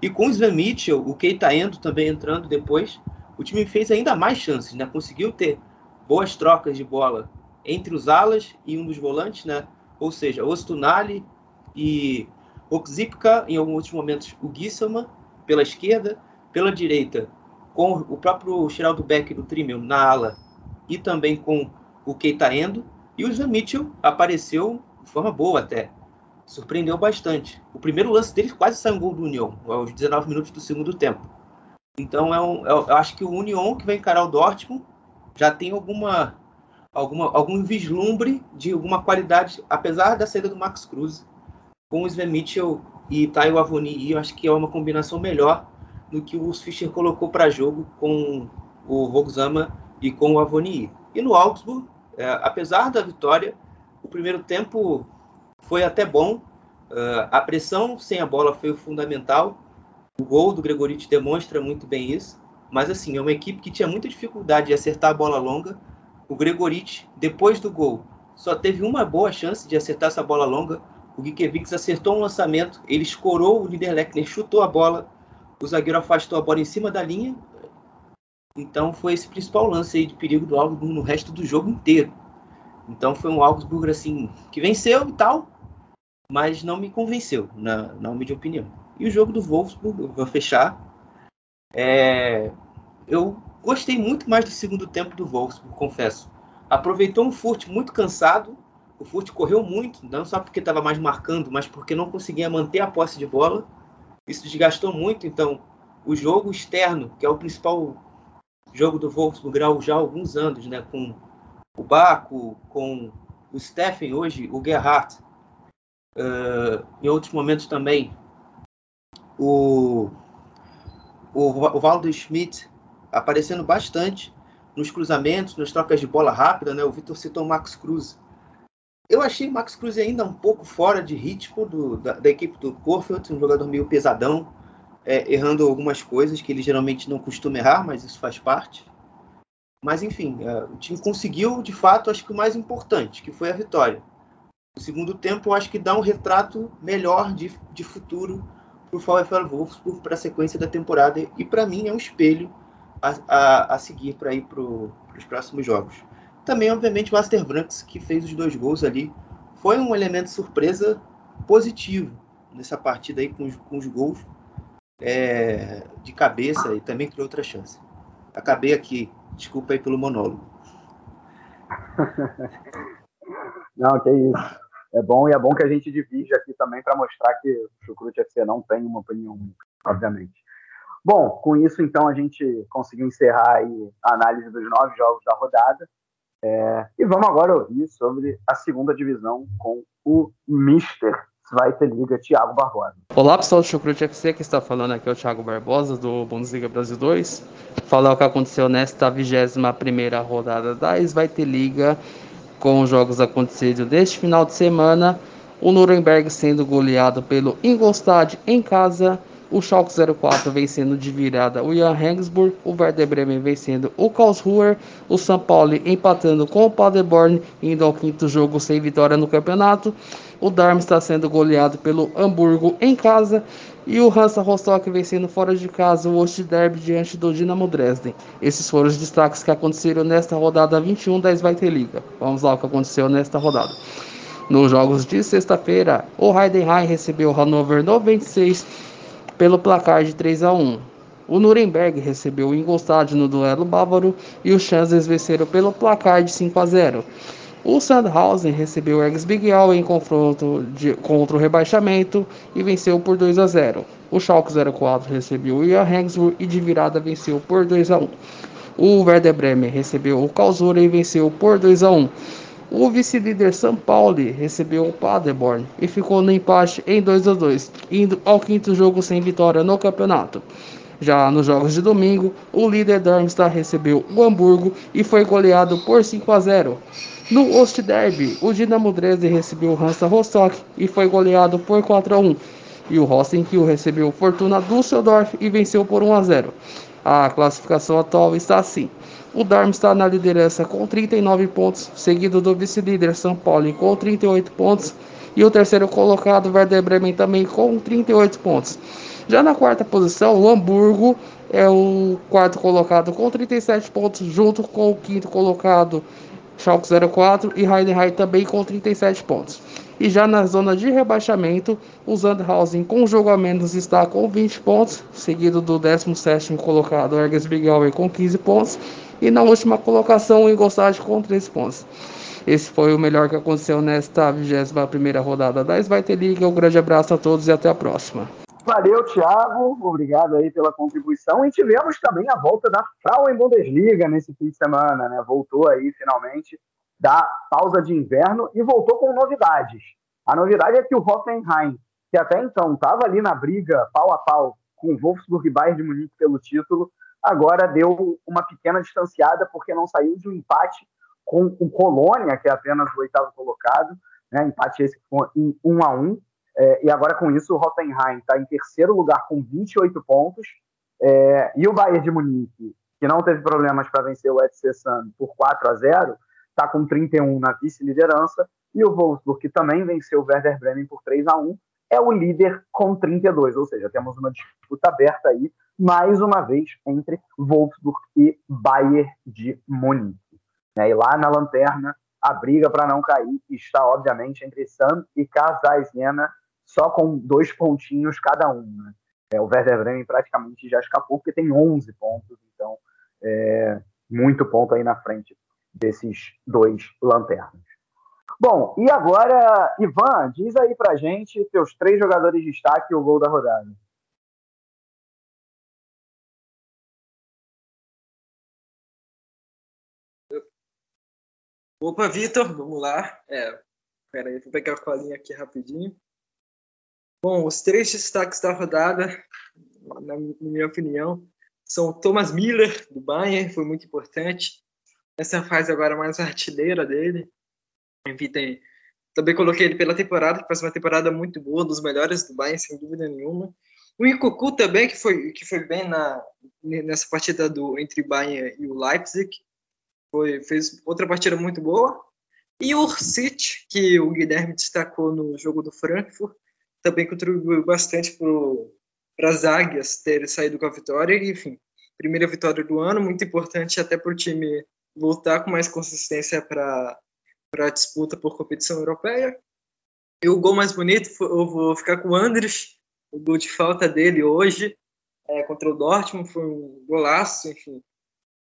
E com o Sven Mitchell, o Keita Endo também entrando depois, o time fez ainda mais chances, né? Conseguiu ter boas trocas de bola entre os alas e um dos volantes, né? Ou seja, Ostunali e Oxipka, em alguns momentos, o Gisselman pela esquerda, pela direita, com o próprio Geraldo Beck do Trimmel na ala e também com o Keita Endo. E o Sven Mitchell apareceu de forma boa até. Surpreendeu bastante. O primeiro lance dele quase saiu um gol do União, aos 19 minutos do segundo tempo. Então é um, é, eu acho que o União que vai encarar o Dortmund já tem alguma, alguma algum vislumbre de alguma qualidade, apesar da saída do Max Cruz com o Sven Mitchell e Tayo Avoni, eu acho que é uma combinação melhor do que o Fischer colocou para jogo com o Roxama e com o Avoni. E no Augsburg, é, apesar da vitória, o primeiro tempo foi até bom. Uh, a pressão sem a bola foi o fundamental. O gol do Gregoriti demonstra muito bem isso. Mas assim, é uma equipe que tinha muita dificuldade de acertar a bola longa. O Gregoriti, depois do gol, só teve uma boa chance de acertar essa bola longa. O Gikiewicz acertou um lançamento, ele escorou o Niederlechner, chutou a bola, o zagueiro afastou a bola em cima da linha. Então foi esse principal lance aí de perigo do Augsburg no resto do jogo inteiro. Então foi um Augsburg assim que venceu e tal, mas não me convenceu, na, na humilde opinião. E o jogo do Wolfsburg, eu vou fechar. É, eu gostei muito mais do segundo tempo do Wolfsburg, confesso. Aproveitou um Furt muito cansado, o Furt correu muito, não só porque estava mais marcando, mas porque não conseguia manter a posse de bola. Isso desgastou muito, então o jogo externo, que é o principal jogo do Wolfsburg já há alguns anos, né, com o Baco, com o Steffen hoje, o Gerhardt, uh, em outros momentos também, o, o, o Valdo Schmidt aparecendo bastante nos cruzamentos, nas trocas de bola rápida, né? O Vitor citou o Max Cruz. Eu achei o Max Cruz ainda um pouco fora de ritmo do, da, da, equipe do Corfield, um jogador meio pesadão, é, errando algumas coisas que ele geralmente não costuma errar, mas isso faz parte. Mas enfim, é, o time conseguiu, de fato, acho que o mais importante, que foi a vitória. O segundo tempo, eu acho que dá um retrato melhor de, de futuro o VfL Wolfsburg para a sequência da temporada e para mim é um espelho a, a, a seguir para ir para os próximos jogos. Também, obviamente, o Aster Branks, que fez os dois gols ali, foi um elemento surpresa positivo nessa partida aí com os, com os gols é, de cabeça e também criou outra chance. Acabei aqui, desculpa aí pelo monólogo. Não, que isso. É bom e é bom que a gente divide aqui também para mostrar que o Chucrute FC não tem uma opinião única, obviamente. Bom, com isso então a gente conseguiu encerrar a análise dos nove jogos da rodada. É, e vamos agora ouvir sobre a segunda divisão com o Mister Zweite Liga, Thiago Barbosa. Olá pessoal do Chucrute FC, que está falando aqui é o Thiago Barbosa do Bundesliga Brasil 2. Falar o que aconteceu nesta 21 rodada da Zweite Liga, com os jogos acontecidos deste final de semana. O Nuremberg sendo goleado pelo Ingolstadt em casa o Schalke 04 vencendo de virada o Jan Regensburg, o Werder Bremen vencendo o Karlsruher, o São Paulo empatando com o Paderborn, indo ao quinto jogo sem vitória no campeonato. O Darmstadt sendo goleado pelo Hamburgo em casa e o Hansa Rostock vencendo fora de casa o Ost Derby diante do Dinamo Dresden. Esses foram os destaques que aconteceram nesta rodada 21 da Liga. Vamos lá o que aconteceu nesta rodada. Nos jogos de sexta-feira, o Heidenheim recebeu o Hannover 96 pelo placar de 3 a 1. O Nuremberg recebeu o Ingolstadt no duelo bávaro e os Chances venceram pelo placar de 5 a 0. O Sandhausen recebeu o Ex-Bigel em confronto de, contra o rebaixamento e venceu por 2 a 0. O Schalke 04 recebeu o Johannesburg e de virada venceu por 2 a 1. O Werder Bremen recebeu o Karlsruhe e venceu por 2 a 1. O vice-líder São Paulo recebeu o Paderborn e ficou no empate em 2 a 2, indo ao quinto jogo sem vitória no campeonato. Já nos jogos de domingo, o líder Darmstadt recebeu o Hamburgo e foi goleado por 5 a 0. No Ostderby, o Dinamo Dresden recebeu o Hansa Rostock e foi goleado por 4 a 1. E o Rosenkiel recebeu o Fortuna Düsseldorf e venceu por 1 a 0. A classificação atual está assim. O Darmstadt na liderança com 39 pontos, seguido do vice-líder São Paulo com 38 pontos e o terceiro colocado Werder Bremen também com 38 pontos. Já na quarta posição, o Hamburgo é o quarto colocado com 37 pontos, junto com o quinto colocado Schalke 04 e Heidenheim também com 37 pontos. E já na zona de rebaixamento, o Sandhausen com jogo a menos está com 20 pontos, seguido do 17º colocado Erges Bigauer com 15 pontos e na última colocação o Ingolstadt com 13 pontos. Esse foi o melhor que aconteceu nesta 21ª rodada da Svite League. Um grande abraço a todos e até a próxima. Valeu, Thiago. Obrigado aí pela contribuição. E tivemos também a volta da Frauen Bundesliga nesse fim de semana, né? Voltou aí finalmente da pausa de inverno e voltou com novidades. A novidade é que o Hoffenheim, que até então estava ali na briga pau a pau com o Wolfsburg e Bayern de Munique pelo título, agora deu uma pequena distanciada porque não saiu de um empate com o Colônia, que é apenas o oitavo colocado, né? empate esse 1 um a 1 um, é, e agora com isso o Hoffenheim está em terceiro lugar com 28 pontos, é, e o Bayern de Munique, que não teve problemas para vencer o FC Sun por 4 a 0, está com 31 na vice-liderança, e o Wolfsburg, que também venceu o Werder Bremen por 3 a 1 é o líder com 32, ou seja, temos uma disputa aberta aí, mais uma vez, entre Wolfsburg e Bayern de Munique. Né? E lá na lanterna, a briga para não cair está, obviamente, entre Sam e Casasiena, só com dois pontinhos cada um. Né? É, o Werder Bremen praticamente já escapou, porque tem 11 pontos, então é, muito ponto aí na frente desses dois lanternas. Bom, e agora, Ivan, diz aí pra gente teus três jogadores de destaque e o gol da rodada. Opa, Vitor, vamos lá. É, pera aí, vou pegar a colinha aqui rapidinho. Bom, os três destaques da rodada, na minha opinião, são o Thomas Miller, do Bayern, foi muito importante. Essa fase agora mais artilheira dele. Enfim, tem, também coloquei ele pela temporada, que faz uma temporada muito boa, dos melhores do Bayern, sem dúvida nenhuma. O Ikoku também, que foi, que foi bem na, nessa partida do, entre Bayern e o Leipzig. Foi, fez outra partida muito boa. E o Ursic, que o Guilherme destacou no jogo do Frankfurt, também contribuiu bastante para as águias terem saído com a vitória. E, enfim, primeira vitória do ano, muito importante até para o time voltar com mais consistência para a disputa por competição europeia. E o gol mais bonito, eu vou ficar com o Andres, o gol de falta dele hoje é, contra o Dortmund, foi um golaço, enfim.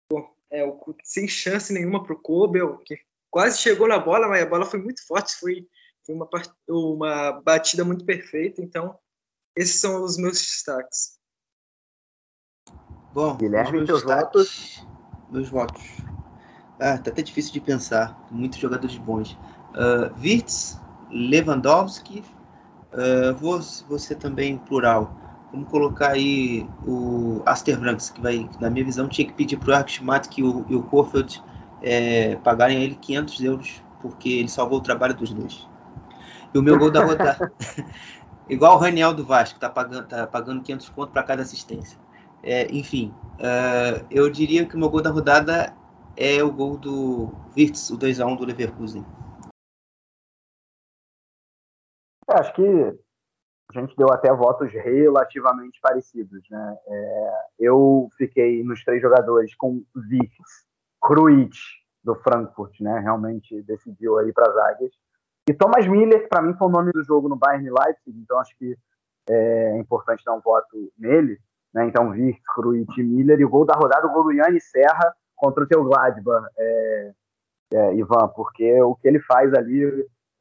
Bom, é, sem chance nenhuma para o Kobel, que quase chegou na bola, mas a bola foi muito forte, foi, foi uma, uma batida muito perfeita, então esses são os meus destaques. Bom, Guilherme, meus votos. Meus votos. Ah, tá até difícil de pensar. Muitos jogadores bons. Uh, Wirtz, Lewandowski, uh, você também plural. Vamos colocar aí o Aster Branks, que vai, na minha visão, tinha que pedir para o Archmatic e o, e o Kofeld é, pagarem a ele 500 euros, porque ele salvou o trabalho dos dois. O meu gol da rodada. Igual o Raniel do Vasco, tá pagando, tá pagando 500 pontos para cada assistência. É, enfim, uh, eu diria que o meu gol da rodada é o gol do Wirtz, o 2x1 do Leverkusen. É, acho que a gente deu até votos relativamente parecidos. Né? É, eu fiquei nos três jogadores com Wirtz, Kruiz, do Frankfurt, né? realmente decidiu aí para as águias. E Thomas Miller, que para mim foi o nome do jogo no Bayern Leipzig, então acho que é importante dar um voto nele. Né? Então, Virtus, Kruit, Miller. E o gol da rodada, o gol do Yanni Serra contra o teu Gladbach, é, é, Ivan, porque o que ele faz ali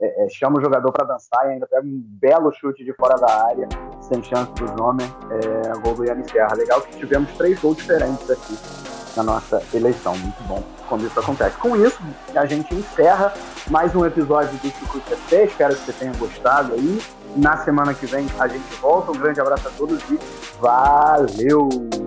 é, é, chama o jogador para dançar e ainda pega um belo chute de fora da área, sem chance dos homens, é, gol do Yanni Serra. Legal que tivemos três gols diferentes aqui na nossa eleição. Muito bom quando isso acontece. Com isso, a gente encerra mais um episódio do Chucrute FC. Espero que você tenha gostado aí. Na semana que vem a gente volta. Um grande abraço a todos e valeu!